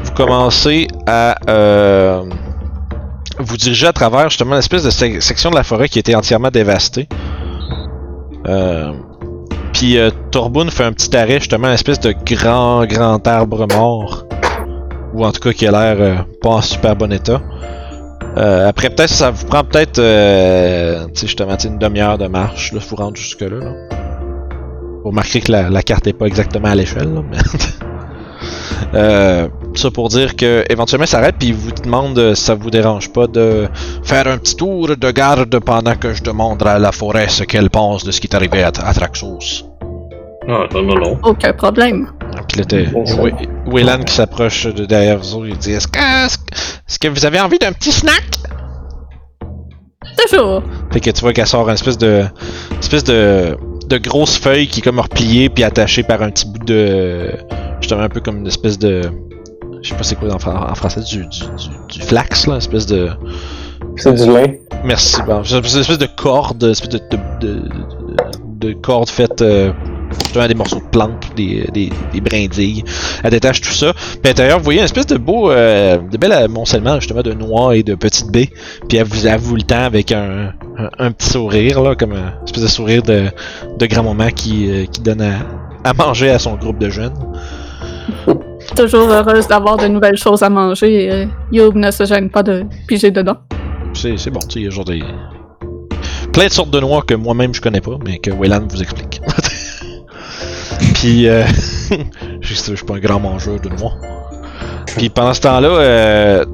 vous commencez à euh, vous diriger à travers justement l'espèce de sec- section de la forêt qui était entièrement dévastée. Euh, puis euh, fait un petit arrêt justement à l'espèce de grand grand arbre mort. Ou en tout cas qui a l'air euh, pas en super bon état. Euh, après peut-être ça vous prend peut-être justement une demi-heure de marche là, vous rendre jusque là. là. Vous remarquerez que la, carte est pas exactement à l'échelle, mais. Euh, ça pour dire que éventuellement ça arrête puis il vous demande euh, si ça vous dérange pas de faire un petit tour de garde pendant que je demande à la forêt ce qu'elle pense de ce qui est arrivé à, à Traxos. Ah, non, non, non. Aucun problème. Puis Wayland qui s'approche de derrière vous il dit Est-ce que, est-ce que- est-ce que vous avez envie d'un petit snack? Toujours. Fait que tu vois qu'elle sort une espèce de. une espèce de. De grosse feuille qui est comme repliée puis attachée par un petit bout de. Justement un peu comme une espèce de. Je sais pas c'est quoi en, fran- en français, du, du, du, du flax là, une espèce de. C'est du lin. Merci. Bon, c'est une espèce de corde, une espèce de, de, de, de- de corde faite euh, justement des morceaux de plantes, des, des, des brindilles. Elle détache tout ça. Puis à l'intérieur, vous voyez une espèce de beau, euh, de bel amoncellement justement de noix et de petites baies. Puis elle vous avoue le temps avec un, un, un petit sourire, là, comme un espèce de sourire de, de grand-maman qui, euh, qui donne à, à manger à son groupe de jeunes. Toujours heureuse d'avoir de nouvelles choses à manger. Euh, Youb ne se gêne pas de piger dedans. C'est c'est bon, tu sais, il y a genre des. Plein de sortes de noix que moi-même je connais pas, mais que Wayland vous explique. Puis, euh, je suis pas un grand mangeur de noix. Puis pendant ce temps-là, euh,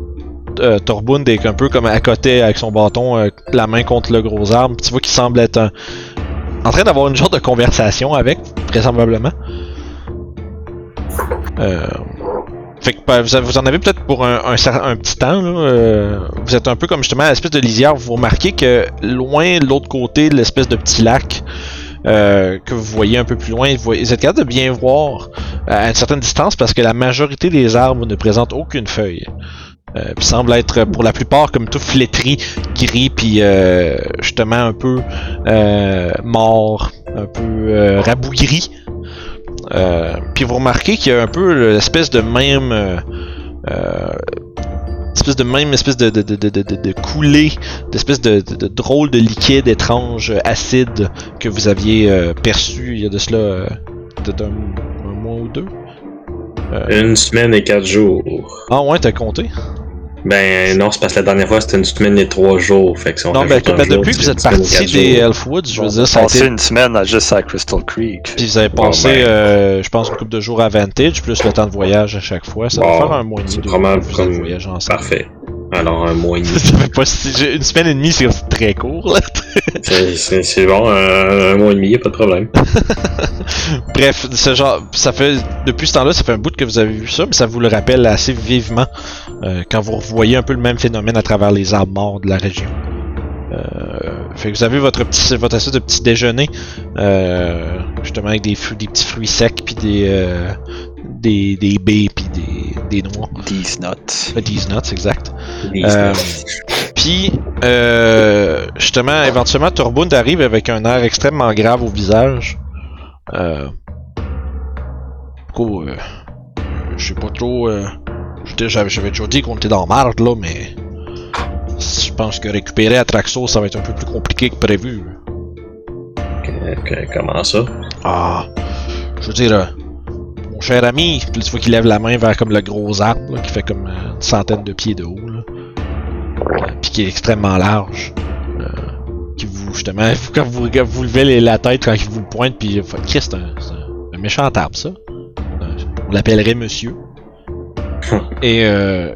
euh, Torbund est un peu comme à côté avec son bâton, euh, la main contre le gros arbre. Tu vois qu'il semble être en train d'avoir une genre de conversation avec, vraisemblablement. Euh, fait que bah, vous, en avez peut-être pour un, petit temps. Là, vous êtes un peu comme justement à l'espèce de lisière. Vous remarquez que loin de l'autre côté l'espèce de petit lac euh, que vous voyez un peu plus loin, vous, êtes capable de bien voir euh, à une certaine distance parce que la majorité des arbres ne présentent aucune feuille. Euh, puis semble être pour la plupart comme tout flétri, gris, puis euh, justement un peu euh, mort, un peu rabougri. Puis vous remarquez qu'il y a un peu l'espèce de même espèce de même espèce de, de, de, de, de, de coulée, d'espèce de, de, de drôle de liquide étrange, euh, acide, que vous aviez euh, perçu il y a de cela euh, peut-être un, un mois ou deux. Une semaine et quatre jours. Ah ouais, t'as compté? Ben non, c'est parce que la dernière fois c'était une semaine et trois jours. Fait que si on Non, ben, un ben, jour, depuis que vous êtes parti des. Elfwoods, je veux dire, a ça a passé été... une semaine à juste à Crystal Creek. Puis vous avez passé, ben. euh, je pense, une couple de jours à Vantage, plus le temps de voyage à chaque fois. Ça va Bon, faire un mois et demi c'est de comme- avez voyagé ensemble. Parfait. Alors un mois et demi. ça fait pas si... j'ai- Une semaine et demie, c'est très court, là. C'est- bon, un, un mois et demi, y a pas de problème. Bref, ce genre, ça fait depuis ce temps-là, ça fait un bout que vous avez vu ça, mais ça vous le rappelle assez vivement euh, quand vous voyez un peu le même phénomène à travers les arbres morts de la région. Euh, fait que vous avez votre petit, votre espèce de petit déjeuner, euh, justement avec des fruits, des petits fruits secs puis des, euh, des, des baies puis des, des noix, These nuts. Euh, these nuts, exact. Euh, Puis, euh, justement, éventuellement, Turbund arrive avec un air extrêmement grave au visage. Euh, quoi, euh, je sais pas trop. Euh, je veux dire, j'avais déjà dit qu'on était dans marde, là, mais je pense que récupérer Atraxo, ça va être un peu plus compliqué que prévu. comment ça? Ah, je veux dire, euh, mon cher ami, puis tu vois qu'il lève la main vers comme le gros arbre, là, qui fait comme euh, une centaine de pieds de haut, là. Euh, puis qui est extrêmement large. Euh, qui vous, justement, quand vous, quand vous levez les- la tête, quand il vous pointe, puis Christ, c'est un, c'est un- un méchant arbre, ça. Euh, on l'appellerait monsieur. Et, euh,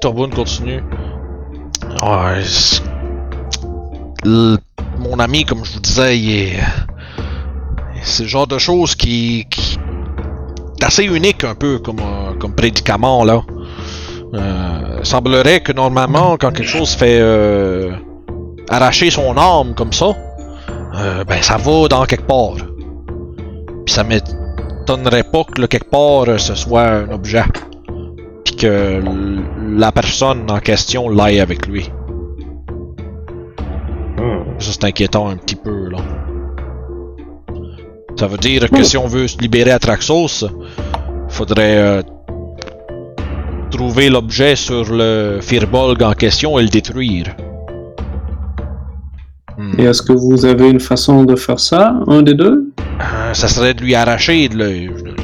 Torbone continue. Le- mon ami, comme je vous disais, il est. C'est le genre de choses qui, assez unique un peu comme, euh, comme prédicament là. Euh, semblerait que normalement quand quelque chose fait euh, arracher son âme comme ça, euh, ben ça va dans quelque part. Puis ça m'étonnerait pas que quelque part ce soit un objet. Puis que la personne en question l'aille avec lui. Hmm. Ça, c'est inquiétant un petit peu, là. Ça veut dire que si on veut se libérer Atraxos, faudrait euh, trouver l'objet sur le Firbolg en question et le détruire. Hmm. Et est-ce que vous avez une façon de faire ça, un des deux? Euh, ça serait de lui arracher, de le...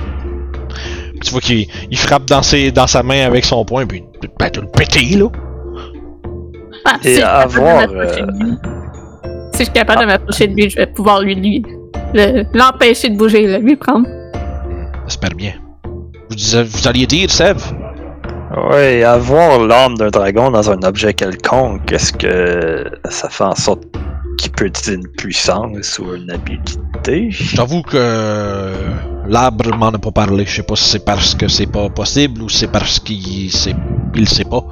Tu vois qu'il il frappe dans, ses, dans sa main avec son poing, puis ben, de le péter, là. Ah, Et si je suis capable de avoir, m'approcher euh, de lui. Si je suis capable de m'approcher de lui, je vais pouvoir lui, lui le- l'empêcher de bouger, le lui prendre. J'espère bien. Vous, disiez- vous alliez dire, Sev? Ouais, avoir l'âme d'un dragon dans un objet quelconque, est-ce que ça fait en sorte qui peut être une puissance ou une habilité? J'avoue que l'arbre m'en a pas parlé. Je sais pas si c'est parce que c'est pas possible ou c'est parce qu'il sait, il sait pas.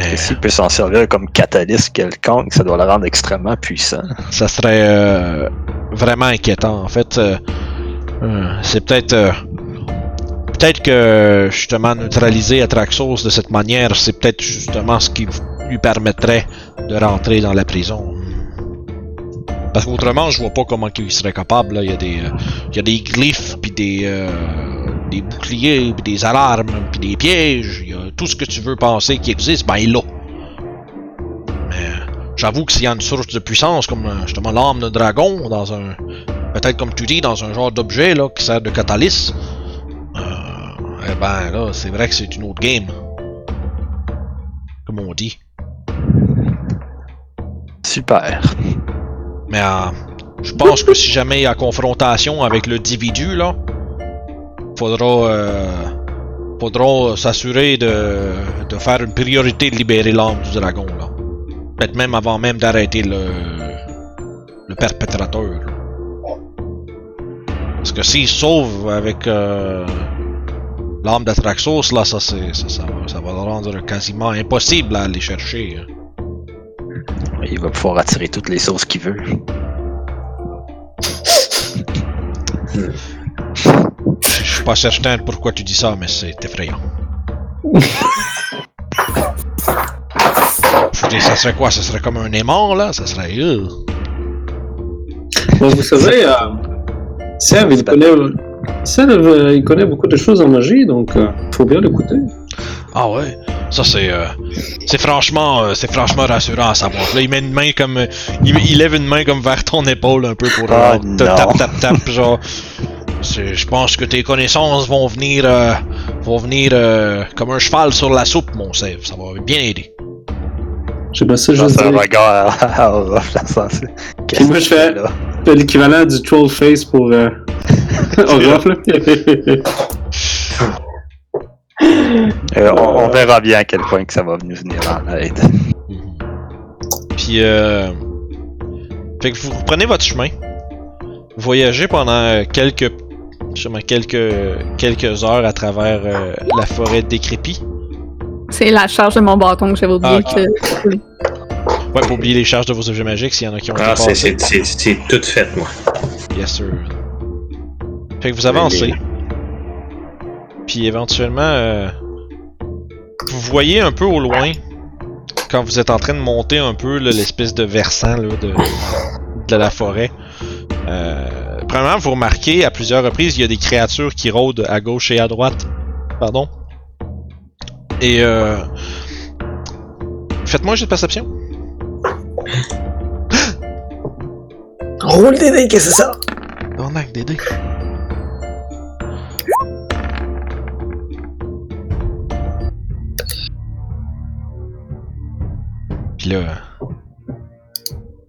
Mais S'il peut s'en servir comme catalyste quelconque, ça doit le rendre extrêmement puissant. ça serait euh, vraiment inquiétant. En fait, euh, euh, c'est peut-être euh, peut-être que justement neutraliser Atraxos de cette manière, c'est peut-être justement ce qui lui permettrait de rentrer dans la prison. Parce qu'autrement, je vois pas comment il serait capable. là. Il y a des, il y a des glyphes, puis des, des boucliers, puis des alarmes, puis des pièges. Il y a tout ce que tu veux penser qui existe, ben il l'a. Mais j'avoue que s'il y a une source de puissance, comme euh, justement l'âme de dragon, dans un. Peut-être comme tu dis, dans un genre d'objet là, qui sert de catalyste, euh, eh ben là, c'est vrai que c'est une autre game. Comme on dit. Super. Mais euh, je pense que si jamais il y a confrontation avec le individu, là, faudra, euh, faudra s'assurer de, de faire une priorité de libérer l'âme du dragon, là. Peut-être même avant même d'arrêter le, le perpétrateur. là. Parce que s'il sauve avec euh, l'âme d'Atraxos, là, ça, c'est, ça, ça va le rendre quasiment impossible à aller chercher. hein. Il va pouvoir attirer toutes les sources qu'il veut. Je suis pas certain de pourquoi tu dis ça, mais c'est effrayant. Je veux dire, ça serait quoi? Ça serait comme un aimant, là? Ça serait... euh. Bon, vous savez, euh, il connaît, euh, il connaît beaucoup de choses en magie, donc euh, faut bien l'écouter. Ah ouais? Ça, c'est... euh, c'est franchement... euh, c'est franchement rassurant à savoir. Là, il met une main comme... il, il lève une main comme vers ton épaule, un peu, pour... Ah, te tap, tap, tap, genre... c'est- Je pense que tes connaissances vont venir... euh, vont venir euh, comme un cheval sur la soupe, mon Sève. Ça va bien aider. Je sais pas ça, je Dans un regard. Puis moi, je fais- là? l'équivalent du troll face pour euh, Orof, là. Euh, on, on verra bien à quel point que ça va nous venir en aide. Mhm. Puis, euh... Fait que vous reprenez votre chemin. Voyagez pendant quelques... Sûrement quelques... quelques heures à travers euh, la forêt décrépie. C'est la charge de mon bâton que j'avais oublié Ah, que. Ouais, pour oublier les charges de vos objets magiques s'il y en a qui ont Ah, été c'est, c'est, c'est, tout fait, moi. Yes, sir. Fait que vous avancez. Puis éventuellement, euh, vous voyez un peu au loin, quand vous êtes en train de monter un peu l'espèce de versant là, de, de la forêt. Euh, premièrement, vous remarquez à plusieurs reprises, il y a des créatures qui rôdent à gauche et à droite. Pardon. Et euh, faites-moi un jeu de perception. Roule des dés, qu'est-ce que c'est ça? Tabarnak, des dés. Puis là, vous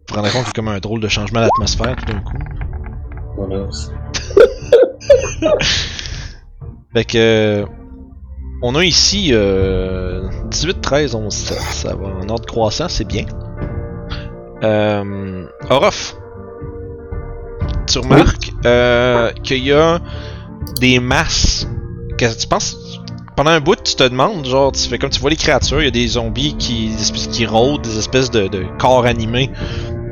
vous rendez compte qu'il y a comme un drôle de changement d'atmosphère tout d'un coup. Fait que. On a ici euh, 18, 13, 11, 17. Ça va en ordre croissant, c'est bien. Euh, Orof, tu remarques euh, qu'il y a des masses. Que tu penses? Pendant un bout, tu te demandes, genre, tu fais comme tu vois les créatures, il y a des zombies qui, des espèces qui rôdent, des espèces de, de corps animés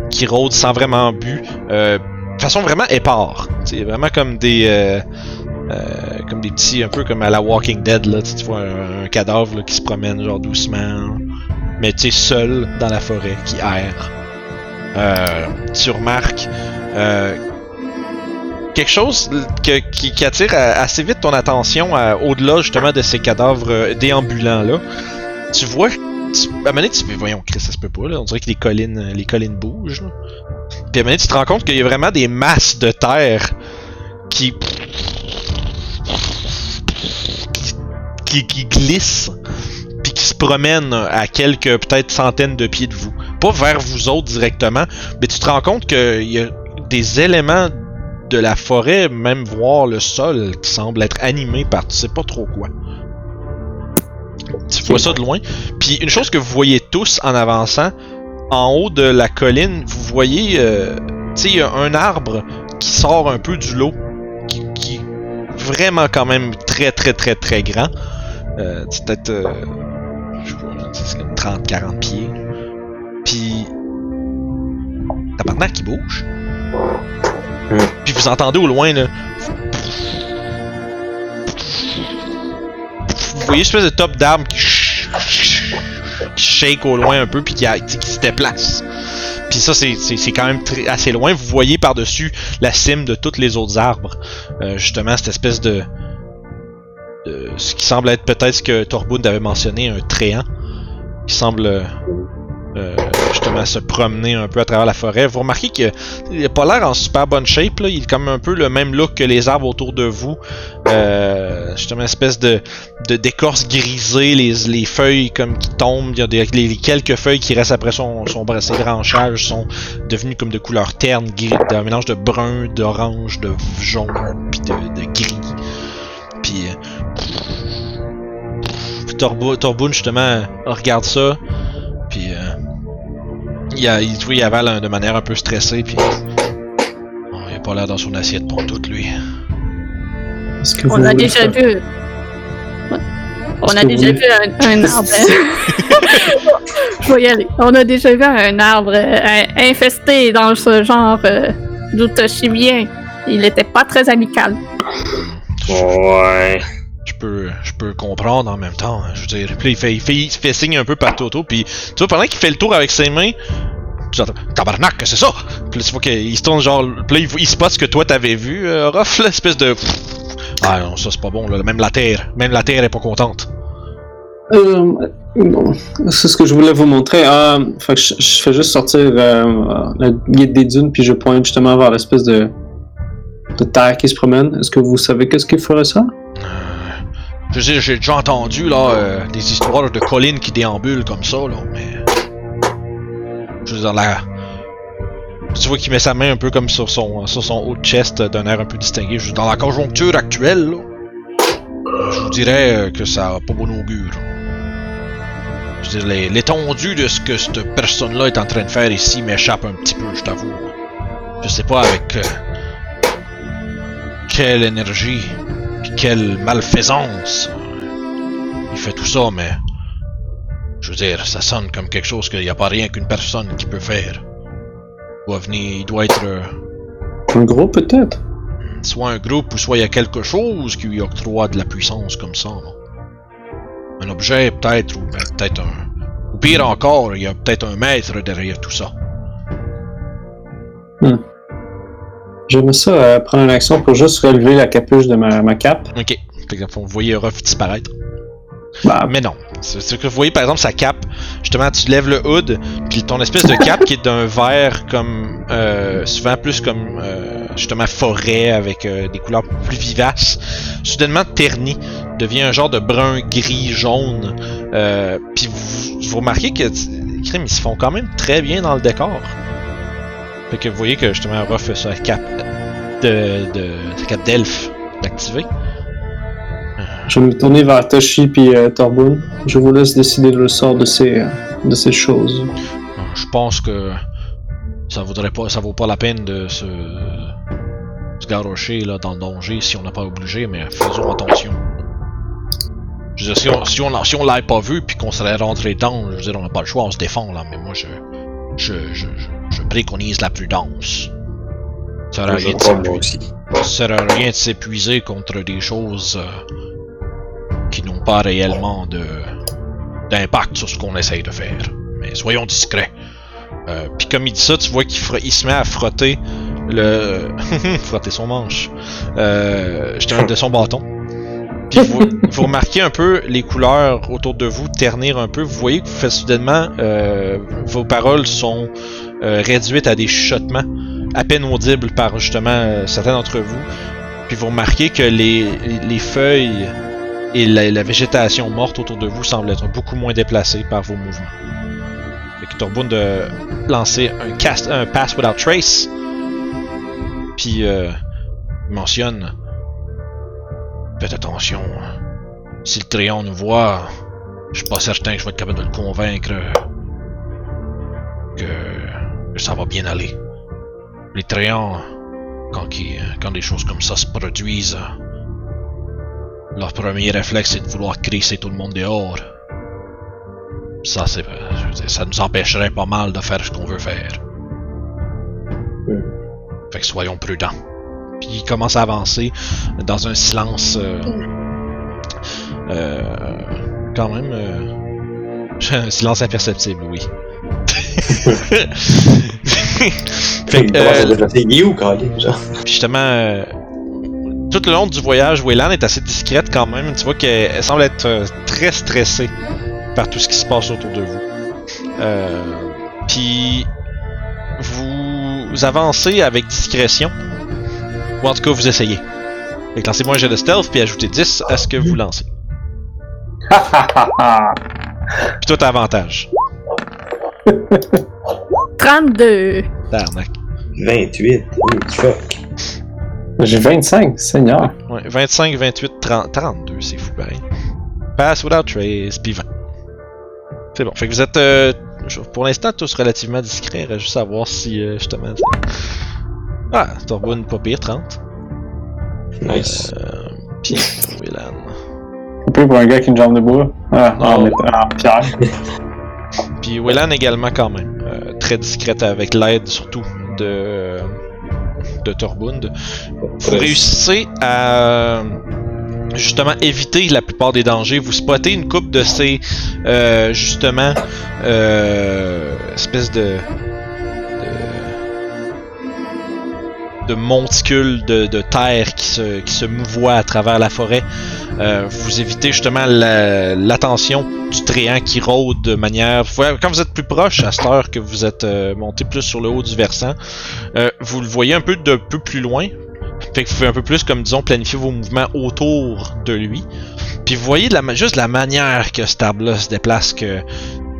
qui rôdent sans vraiment but, euh, façon vraiment épars. C'est vraiment comme des. euh, euh, comme des petits, un peu comme à la Walking Dead, là, tu vois un, cadavre là, qui se promène genre doucement, mais tu sais, seul dans la forêt, qui erre. Euh, tu remarques euh, quelque chose que- qui, qui attire assez vite ton attention euh, au-delà justement de ces cadavres euh, déambulants là. Tu vois, à un moment donné, tu fais, voyons, Chris, ça se peut pas, là. on dirait que les collines, les collines bougent. Puis à un moment donné, tu te rends compte qu'il y a vraiment des masses de terre qui qui, qui glissent puis qui se promènent à quelques peut-être centaines de pieds de vous. Pas vers vous autres directement, mais tu te rends compte qu'il y a des éléments de la forêt, même voir le sol, qui semble être animé par tu sais pas trop quoi. Tu vois ça de loin. Puis une chose que vous voyez tous en avançant, en haut de la colline, vous voyez, euh, tu sais, il y a un arbre qui sort un peu du lot, qui, qui est vraiment quand même très très très très grand. Euh, c'est peut-être, euh, je sais pas, c'est comme 30-40 pieds. Puis, tabarnak qui bouge. Puis vous entendez au loin là. Voyez une espèce de top d'arbre qui, qui shake au loin un peu puis qui, se déplace. Puis ça c'est quand même assez loin. Vous voyez par-dessus la cime de tous les autres arbres. Euh, justement cette espèce de, ce qui semble être peut-être ce que Torbund avait mentionné, un tréant qui semble euh, justement se promener un peu à travers la forêt. Vous remarquez qu'il il a pas l'air en super bonne shape, il est comme un peu le même look que les arbres autour de vous. Euh, justement, une espèce de, d'écorce grisée, les, les feuilles comme qui tombent, il y a des, les, quelques feuilles qui restent après son, son ses branchages sont devenues comme de couleur terne, gris, d'un mélange de brun, d'orange, de jaune, puis de, gris. Puis, euh, Torboun justement regarde ça, puis il, a, il, il avale de manière un peu stressée, puis il a pas l'air dans son assiette pour tout lui. Est-ce que On a déjà faire- vu. On a déjà vu un, un arbre. Je vais y aller. On a déjà vu un arbre euh, infesté dans ce genre euh, d'Utoshimien. Il était pas très amical. Ouais. Je peux, je peux comprendre en même temps. hein, Je veux dire, puis il fait, il fait, il fait signe un peu par Toto, puis tu vois, pendant qu'il fait le tour avec ses mains, tu entends Tabarnak, c'est ça? Puis là, tu vois qu'il se tourne genre, puis là, il, il spot ce que toi t'avais vu, euh, Ruff, l'espèce de. Ah non, ça c'est pas bon, là. Même la terre, même la terre est pas contente. Euh, bon, c'est ce que je voulais vous montrer. Euh, fait que je, je fais juste sortir euh, la guide des dunes, puis je pointe justement vers l'espèce de, de terre qui se promène. Est-ce que vous savez qu'est-ce qu'il ferait ça? Je dire, j'ai déjà entendu là euh, des histoires de collines qui déambulent comme ça, là, mais. Je veux dire, là. Tu vois qu'il met sa main un peu comme sur son, sur son haut de chest d'un air un peu distingué. Je veux dire, dans la conjoncture actuelle, là, je vous dirais euh, que ça a pas bon augure. Je veux dire, l'étendue de ce que cette personne-là est en train de faire ici m'échappe un petit peu, je t'avoue. Je sais pas avec euh, quelle énergie puis quelle malfaisance il fait tout ça, mais je veux dire, ça sonne comme quelque chose qu'il n'y a pas rien qu'une personne qui peut faire. Il doit venir, il doit être euh, Un gros peut-être. soit un groupe ou soit il y a quelque chose qui lui octroie de la puissance comme ça. Un objet peut-être ou ben, peut-être un. Ou pire encore, il y a peut-être un maître derrière tout ça. J'aimerais ça euh, prendre une action pour juste relever la capuche de ma, ma cape. Ok. Fait que, vous voyez Ruff disparaître. Bah, Mais non. C'est ce que vous voyez par exemple sa cape. Justement, tu lèves le hood, puis ton espèce de cape qui est d'un vert comme euh, souvent plus comme euh, justement forêt avec euh, des couleurs plus vivaces, soudainement terni, devient un genre de brun, gris, jaune. Puis vous, vous remarquez que crème, ils se font quand même très bien dans le décor. Fait que vous voyez que justement Ruff a sa cape de, de sa cape d'elfe d'activer. je vais me tourner vers Toshi puis euh, Torbun. Je vous laisse décider le sort de ces, euh, de ces choses. Je pense que ça vaudrait pas, ça vaut pas la peine de se, se garrocher là dans le danger si on n'a pas obligé, mais faisons attention. Je veux dire, si on, si on, si on l'avait pas vu puis qu'on serait rentré dedans, je veux dire, on n'a pas le choix, on se défend là, mais moi je, je, je, je, je préconise la prudence. Ça sert à Je rien de s'épuiser- aussi. ça sert à rien de s'épuiser contre des choses euh, qui n'ont pas réellement de d'impact sur ce qu'on essaye de faire. Mais soyons discrets. Euh, Puis comme il dit ça, tu vois qu'il il se met à frotter le frotter son manche. Euh, justement de son bâton. Vous, vous remarquez un peu les couleurs autour de vous ternir un peu. Vous voyez que vous faites soudainement euh, vos paroles sont euh, réduites à des chuchotements à peine audibles par justement euh, certains d'entre vous. Puis vous remarquez que les, les feuilles et la, végétation morte autour de vous semblent être beaucoup moins déplacées par vos mouvements. Fait que de lancer un cast, un pass without trace. Puis euh, mentionne Faites attention. Si le Tréon nous voit, je suis pas certain que je vais être capable de le convaincre que, que ça va bien aller. Les Tréants, quand, qui- quand des choses comme ça se produisent, leur premier réflexe c'est de vouloir crisser tout le monde dehors. Ça, c'est, ça nous empêcherait pas mal de faire ce qu'on veut faire. Fait que soyons prudents. Puis il commence à avancer dans un silence euh, euh, quand même euh, un silence imperceptible, oui. fait que, euh, justement, euh, tout le long du voyage, Wayland est assez discrète quand même. Tu vois qu'elle elle semble être euh, très stressée par tout ce qui se passe autour de vous. Euh, puis vous avancez avec discrétion. Ou en tout cas, vous essayez. Fait que lancez-moi un jet de stealth, puis ajoutez 10 à ce que vous lancez. Puis toi, t'as avantage. 32. Darnac. 28. Ooh, fuck. J'ai 25, Seigneur. Ouais, 25, 28, 30, 32, c'est fou pareil. Pass without trace, puis 20. C'est bon. Fait que vous êtes, euh, pour l'instant, tous relativement discrets. Reste juste savoir si, euh, justement... Ah, Torbun, pas pire, 30. Nice. Euh, puis, Wayland. Un peu pour un gars qui a une jambe de bois. Ah, Oh. métal- en pierre. Puis Wayland également quand même. euh, très discrète avec l'aide surtout de, de Torbund. Vous Ouais. réussissez à justement éviter la plupart des dangers. Vous spottez une coupe de ces euh, justement euh, espèces de, de monticules de, terre qui se, qui se mouvoient à travers la forêt. Euh, vous évitez justement la- l'attention du tréant qui rôde de manière. Quand vous êtes plus proche, à cette heure que vous êtes euh, monté plus sur le haut du versant, euh, vous le voyez un peu de peu plus loin. Fait que vous pouvez un peu plus, comme disons, planifier vos mouvements autour de lui. Puis vous voyez juste la manière que cet arbre-là se déplace que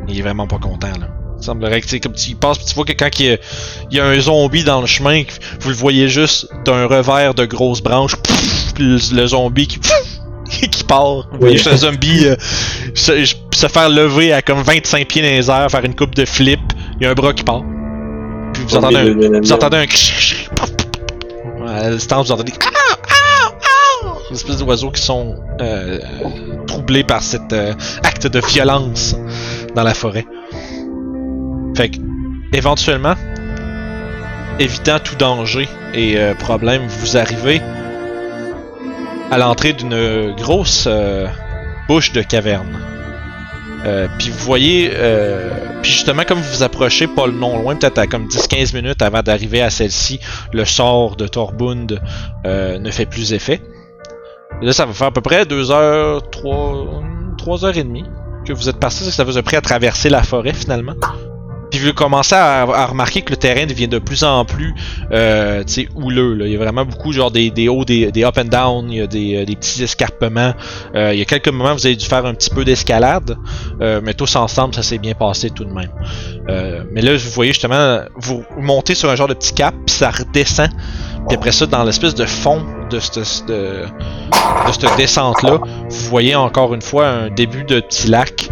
il est vraiment pas content là. Il semblerait que tu comme tu y passes, puis tu vois que quand il y, a, il y a un zombie dans le chemin, vous le voyez juste d'un revers de grosses branches, pff, puis le, le zombie qui, pff, qui part. Vous voyez juste un zombie euh, se, se faire lever à comme 25 pieds dans les airs, faire une coupe de flip, il y a un bras qui part. Puis vous entendez un, vous entendez un à la distance, vous entendez Ah! Ah! Ah! Une espèce d'oiseaux qui sont euh, troublés par cet euh, acte de violence dans la forêt. Fait que, éventuellement, évitant tout danger et euh, problème, vous arrivez à l'entrée d'une grosse euh, bouche de caverne. Euh, puis vous voyez, puis justement comme vous vous approchez pas non loin, peut-être à comme 10-15 minutes avant d'arriver à celle-ci, le sort de Torbund ne fait plus effet. Là, ça va faire à peu près 2 heures, 3, 3 heures et demie que vous êtes parti, ça vous a pris à traverser la forêt finalement. Puis vous commencez à, remarquer que le terrain devient de plus en plus euh, houleux. Là. Il y a vraiment beaucoup genre des, hauts, des, up and down, il y a des, euh, des petits escarpements. Euh, il y a quelques moments vous avez dû faire un petit peu d'escalade, euh, mais tous ensemble ça s'est bien passé tout de même. Euh, mais là vous voyez justement, vous montez sur un genre de petit cap, puis ça redescend. Puis après ça, dans l'espèce de fond de cette descente-là, vous voyez encore une fois un début de petit lac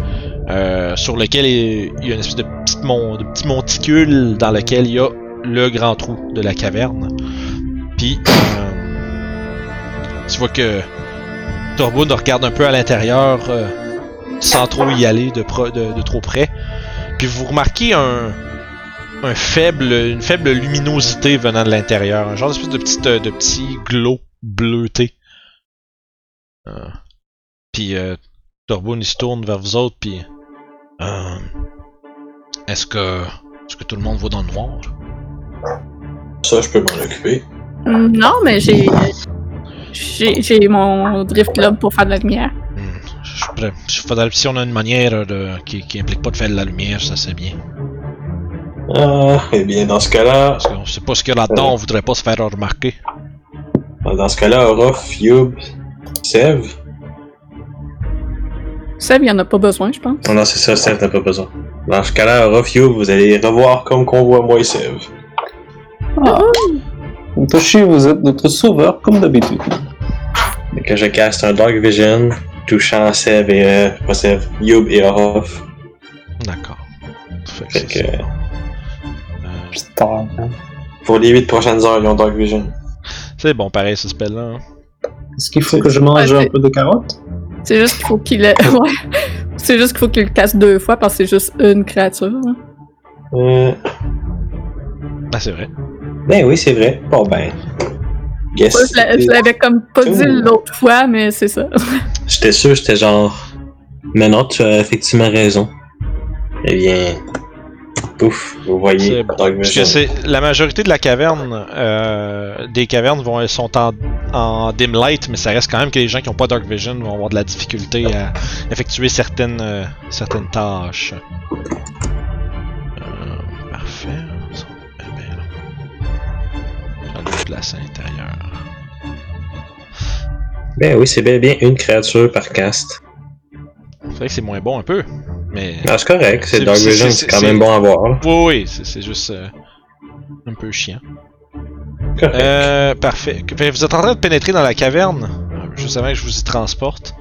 euh, sur lequel il y a une espèce de, mon- petit monticule dans lequel il y a le grand trou de la caverne. Puis, euh, tu vois que Torbund regarde un peu à l'intérieur euh, sans trop y aller de, trop près. Puis vous remarquez un, faible, une faible luminosité venant de l'intérieur. Un genre d'espèce de petit, de petit glow bleuté. Euh, puis euh, il se tourne vers vous autres, puis... Euh, est-ce que... Est-ce que tout le monde voit dans le noir? Ça, je peux m'en occuper. Hum, Non, mais j'ai. J'ai j'ai mon Drift Globe pour faire de la lumière. Hmm, je faudrait- si on a une manière de, qui, qui implique pas de faire de la lumière, ça c'est bien. Ah, eh bien, dans ce cas-là, Parce qu'on sait pas ce qu'il y a là-dedans, on voudrait pas se faire remarquer. dans ce cas-là, Orof, Yub, Sev. Seb, il en a pas besoin, je pense. Non, non, c'est ça, Sev, t'as pas besoin. Dans ce cas-là, Yub, vous allez revoir comme qu'on voit moi et Sev. Ah. Toshi, vous êtes notre sauveur, comme d'habitude. Que je caste un Dark Vision, touchant Sev et. Euh, pas Sev, Yub et Orof. D'accord. Fait que que. ça. Putain. man. Pour les 8 prochaines heures, ils ont Dark Vision. C'est bon, pareil, ce spell-là. hein. Est-ce qu'il faut que je mange Ouais, un peu de carottes? C'est juste qu'il faut qu'il le... ouais. C'est juste qu'il faut qu'il le casse deux fois parce que c'est juste une créature. hein. Euh, Ah, c'est vrai. ben oui, c'est vrai. Bon ben. Yes. Ouais, je l'a- je l'avais comme pas dit l'autre fois, mais c'est ça. J'étais sûr, j'étais genre. Mais non, tu as effectivement raison. Eh bien. Pouf, vous voyez bon. Parce que Vision. c'est la majorité de la caverne, euh, des cavernes vont sont en, en dim light, mais ça reste quand même que les gens qui n'ont pas dark vision vont avoir de la difficulté à effectuer certaines euh, certaines tâches. Euh, parfait. Eh ben là. J'en ai place à l'intérieur. Ben oui, c'est et bien une créature par cast. C'est vrai que c'est moins bon un peu, mais. Ah, c'est correct, c'est Dark Vision, c'est- quand même bon à voir. là. Oui, oui, c'est juste euh, un peu chiant. Correct. Euh, parfait. Fait, Vous êtes en train de pénétrer dans la caverne, euh, juste avant que je vous y transporte.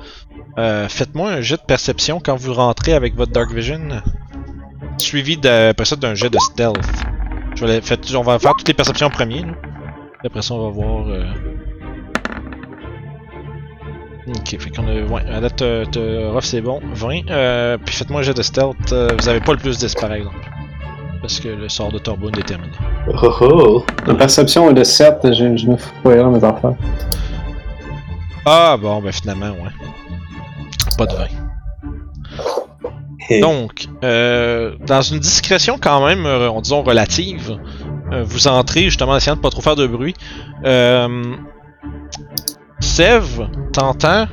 Euh, Faites-moi un jet de perception quand vous rentrez avec votre Dark Vision, suivi après ça d'un jet de stealth. Je vais les- faites- on va faire toutes les perceptions en premier. là. Après ça, on va voir. Ok, fait qu'on a. Ouais, à date, euh, te- Ruff, c'est bon. 20. Euh, puis faites-moi un jet de stealth. euh, vous avez pas le plus 10 par exemple. Parce que le sort de Torboon est terminé. Oh oh. La perception est de 7, je, je me fous pas là, mes enfants. Ah bon, ben finalement, ouais. Pas de 20. Hey. Donc, euh, dans une discrétion quand même, euh, on disons relative, euh, vous entrez justement en essayant de pas trop faire de bruit. Sev, t'entends,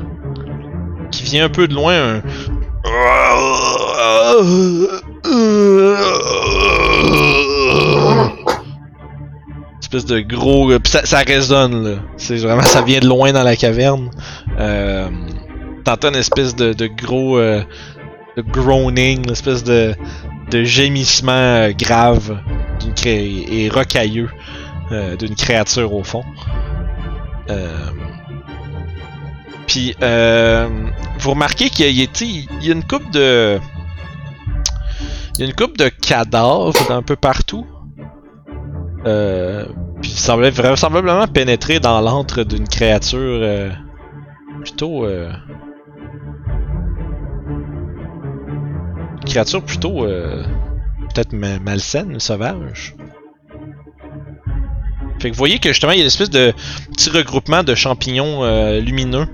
qui vient un peu de loin, un... Espèce de gros... ça, résonne, là. C'est vraiment, ça vient de loin dans la caverne. Euh, t'entends une espèce de, gros... euh, groaning, une espèce de, gémissement euh, grave et rocailleux euh, d'une créature au fond. Euh, vous remarquez qu'il y a, une coupe de il y a une coupe de cadavres un peu partout. Euh, puis il semblait vraisemblablement pénétrer dans l'antre d'une créature euh, plutôt euh, une créature plutôt peut-être ma- malsaine, sauvage. Fait que vous voyez que justement il y a une espèce de petit regroupement de champignons lumineux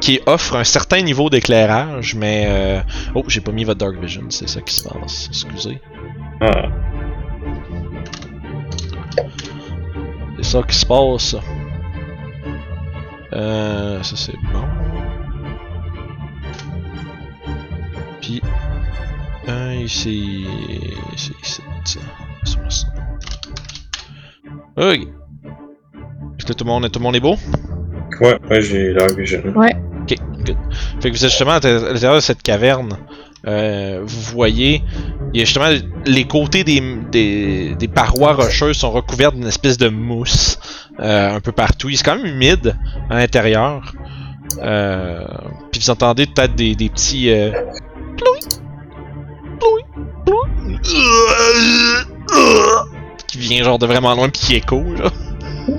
qui offre un certain niveau d'éclairage, mais euh... oh j'ai pas mis votre dark vision, c'est ça qui se passe. Excusez, Ah. c'est ça qui se passe. Euh, ça c'est bon. Puis euh, ici, ici, ici, ça. Ça, ça. Ok. Est-ce que tout le monde, tout le monde est beau? Ouais, ouais, j'ai Dark Vision. Ok, Fait que vous êtes justement à l'intérieur de cette caverne. Euh, vous voyez, il y a justement les côtés des, des, parois rocheuses sont recouverts d'une espèce de mousse euh, un peu partout. Il est quand même humide à l'intérieur. Euh, puis vous entendez peut-être des, des petits qui vient genre de vraiment loin puis qui écho.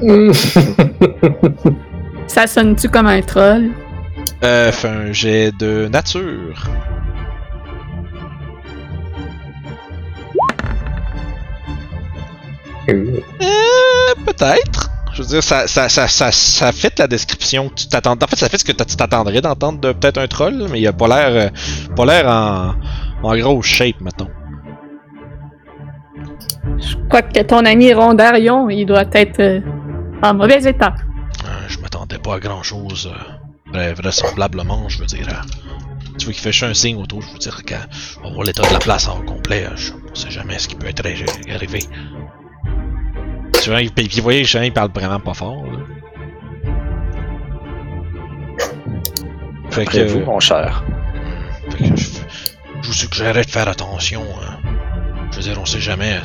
Ça sonne-tu comme un troll? Euh, fait un jet de nature. Euh, peut-être. Je veux dire, ça, ça, ça, ça, ça fait la description que tu t'attends. En fait, ça fait ce que tu t'attendrais d'entendre de peut-être un troll, mais il a pas l'air, euh, pas l'air en, en grosse shape, mettons. Je crois que ton ami Rondarion, il doit être euh, en mauvais état. Euh, je m'attendais pas à grand chose. Vraisemblablement, je veux dire. euh, tu vois qu'il fait juste un signe autour, je veux dire qu'on va voir l'état de la place en complet. euh, Je on sait jamais ce qui peut être arri- arrivé. Tu vois, il- puis vous voyez, Jean, il parle vraiment pas fort. Là. Fait Après vous, mon cher. Fait que je, je vous suggérerais de faire attention. hein. Je veux dire, on sait jamais.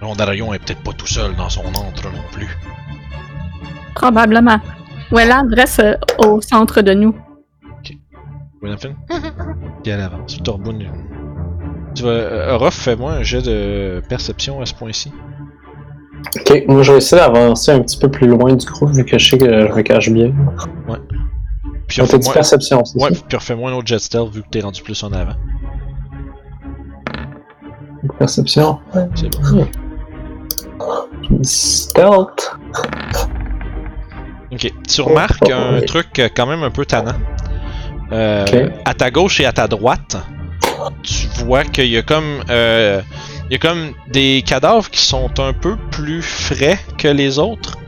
Rondarion est peut-être pas tout seul dans son antre non plus. Probablement. Welland reste euh, au centre de nous. Gwynafin? Puis elle avance. Torboun. Tu vas. Euh, Orof, fais-moi un jet de perception à ce point-ci. Ok, moi je vais essayer d'avancer un petit peu plus loin du groupe vu que je sais que je me cache bien. Puis On fait refais-moi perception, c'est ouais, ça? puis refais-moi un autre jet stealth vu que t'es rendu plus en avant. Perception. C'est bon. Stealth. Ok. Tu remarques un truc quand même un peu tannant. Euh. À ta gauche et à ta droite, tu vois qu'il y a comme. euh, il y a comme des cadavres qui sont un peu plus frais que les autres.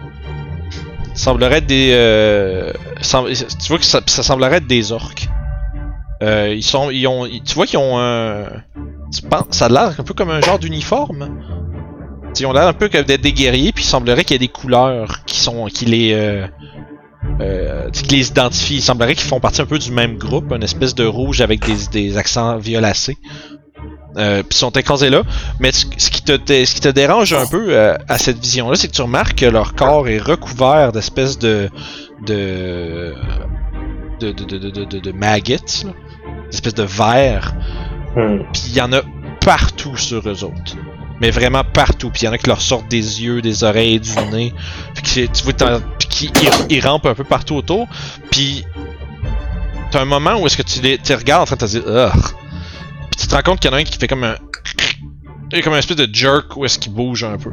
semblerait être des. euh, tu vois que ça, ça semblerait être des orques. Ils sont. Ils ont, tu vois qu'ils ont un. Tu penses, ça a l'air un peu comme un genre d'uniforme. Ils ont l'air un peu comme d'être des guerriers, puis il semblerait qu'il y ait des couleurs qui sont. qui les. Euh, euh, qui les identifient. Il semblerait qu'ils font partie un peu du même groupe, une espèce de rouge avec des, des accents violacés. Euh, puis ils sont écrasés là. Mais ce, ce qui te, ce qui te dérange un peu euh, à cette vision-là, c'est que tu remarques que leur corps est recouvert d'espèces de de de de de de, de, de- de maggots, là. d'espèces de vers. Hmm. Puis il y en a partout sur eux autres. Mais vraiment partout. Puis il y en a qui leur sortent des yeux, des oreilles, du nez. Puis qui- tu vois, qui ils, ils rampent un peu partout autour. Puis t'as un moment où est-ce que tu les, tu regardes en train de te dire Ugh. Puis tu te rends compte qu'il y en a un qui fait comme un il y a comme un espèce de jerk où est-ce qu'il bouge un peu.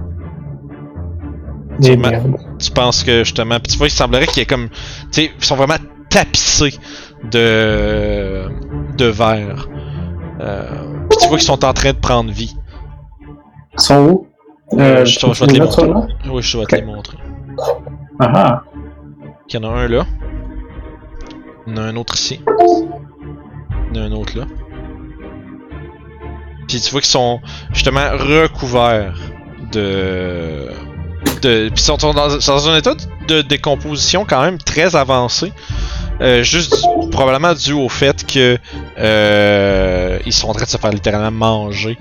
Tu penses que justement, puis tu vois, il semblerait qu'il y ait comme, tu sais, ils sont vraiment tapissés de de verre. Euh, puis tu vois qu'ils sont en train de prendre vie. Ils sont où? Euh, je, je vais te les montrer. Oui, je vais te les montrer. Ah ah. Il y en a un là. Il y en a un autre ici. Il y en a un autre là. Puis tu vois qu'ils sont justement recouverts de. de puis ils sont dans, un état de décomposition quand même très avancé. Euh, juste du- probablement dû au fait que euh, ils sont en train de se faire littéralement manger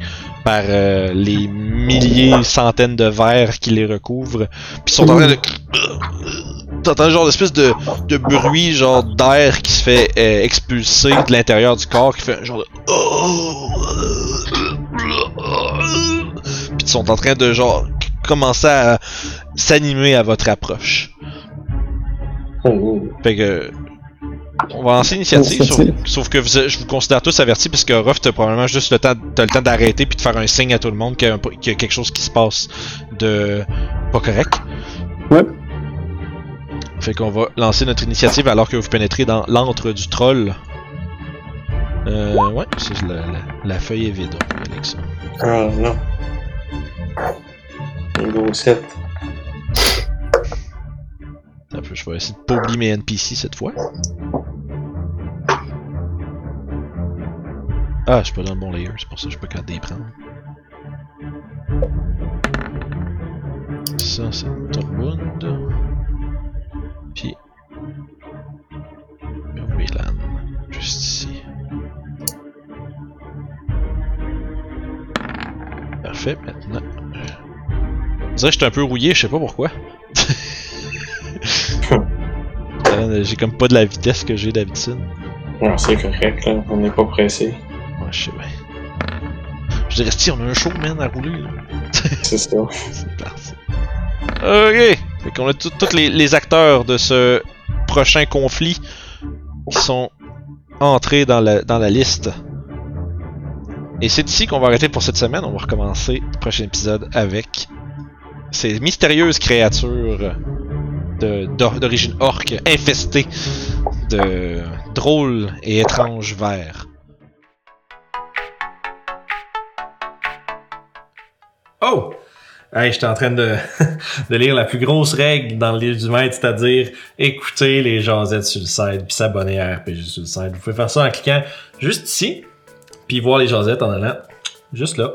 par euh, les milliers, centaines de vers qui les recouvrent. Puis ils sont en train de t'entends genre d'espèce de, de bruit genre d'air qui se fait euh, expulser de l'intérieur du corps qui fait un genre de puis ils sont en train de genre commencer à s'animer à votre approche Oh, fait que on va lancer l'initiative sauf, Initiative. sauf que vous- je vous considère tous avertis parce que Ruff t'as probablement juste le temps t'as le temps d'arrêter puis de faire un signe à tout le monde qu'il y, a un- qu'il y a quelque chose qui se passe de pas correct Ouais. Fait qu'on va lancer notre initiative alors que vous pénétrez dans l'antre du troll. Euh, ouais, c'est la, la, la feuille est vide. Ah non. Niveau 7. Je vais essayer de pas oublier mes NPC cette fois. Ah, je suis pas dans le bon layer, c'est pour ça que je pas capable d'y prendre. Ça, c'est Torbund. Puis. Wayland. Juste ici. Parfait, maintenant. Je dirais que j'étais un peu rouillé, je sais pas pourquoi. Euh, j'ai comme pas de la vitesse que j'ai d'habitude. Non, c'est correct, là. On n'est pas pressé. Ouais, je sais bien. Je dirais, si, on a un show, man, à rouler, là. C'est ça. C'est classe. Ok! Fait qu'on a tous les, les acteurs de ce prochain conflit qui sont entrés dans la, dans la liste. Et c'est ici qu'on va arrêter pour cette semaine. On va recommencer le prochain épisode avec ces mystérieuses créatures d'origine orque infestées de drôles et étranges vers. Oh! Hey, j'étais en train de, de lire la plus grosse règle dans le livre du maître, c'est-à-dire écouter les jasettes sur le site puis s'abonner à RPG sur le site. Vous pouvez faire ça en cliquant juste ici, puis voir les jasettes en allant juste là.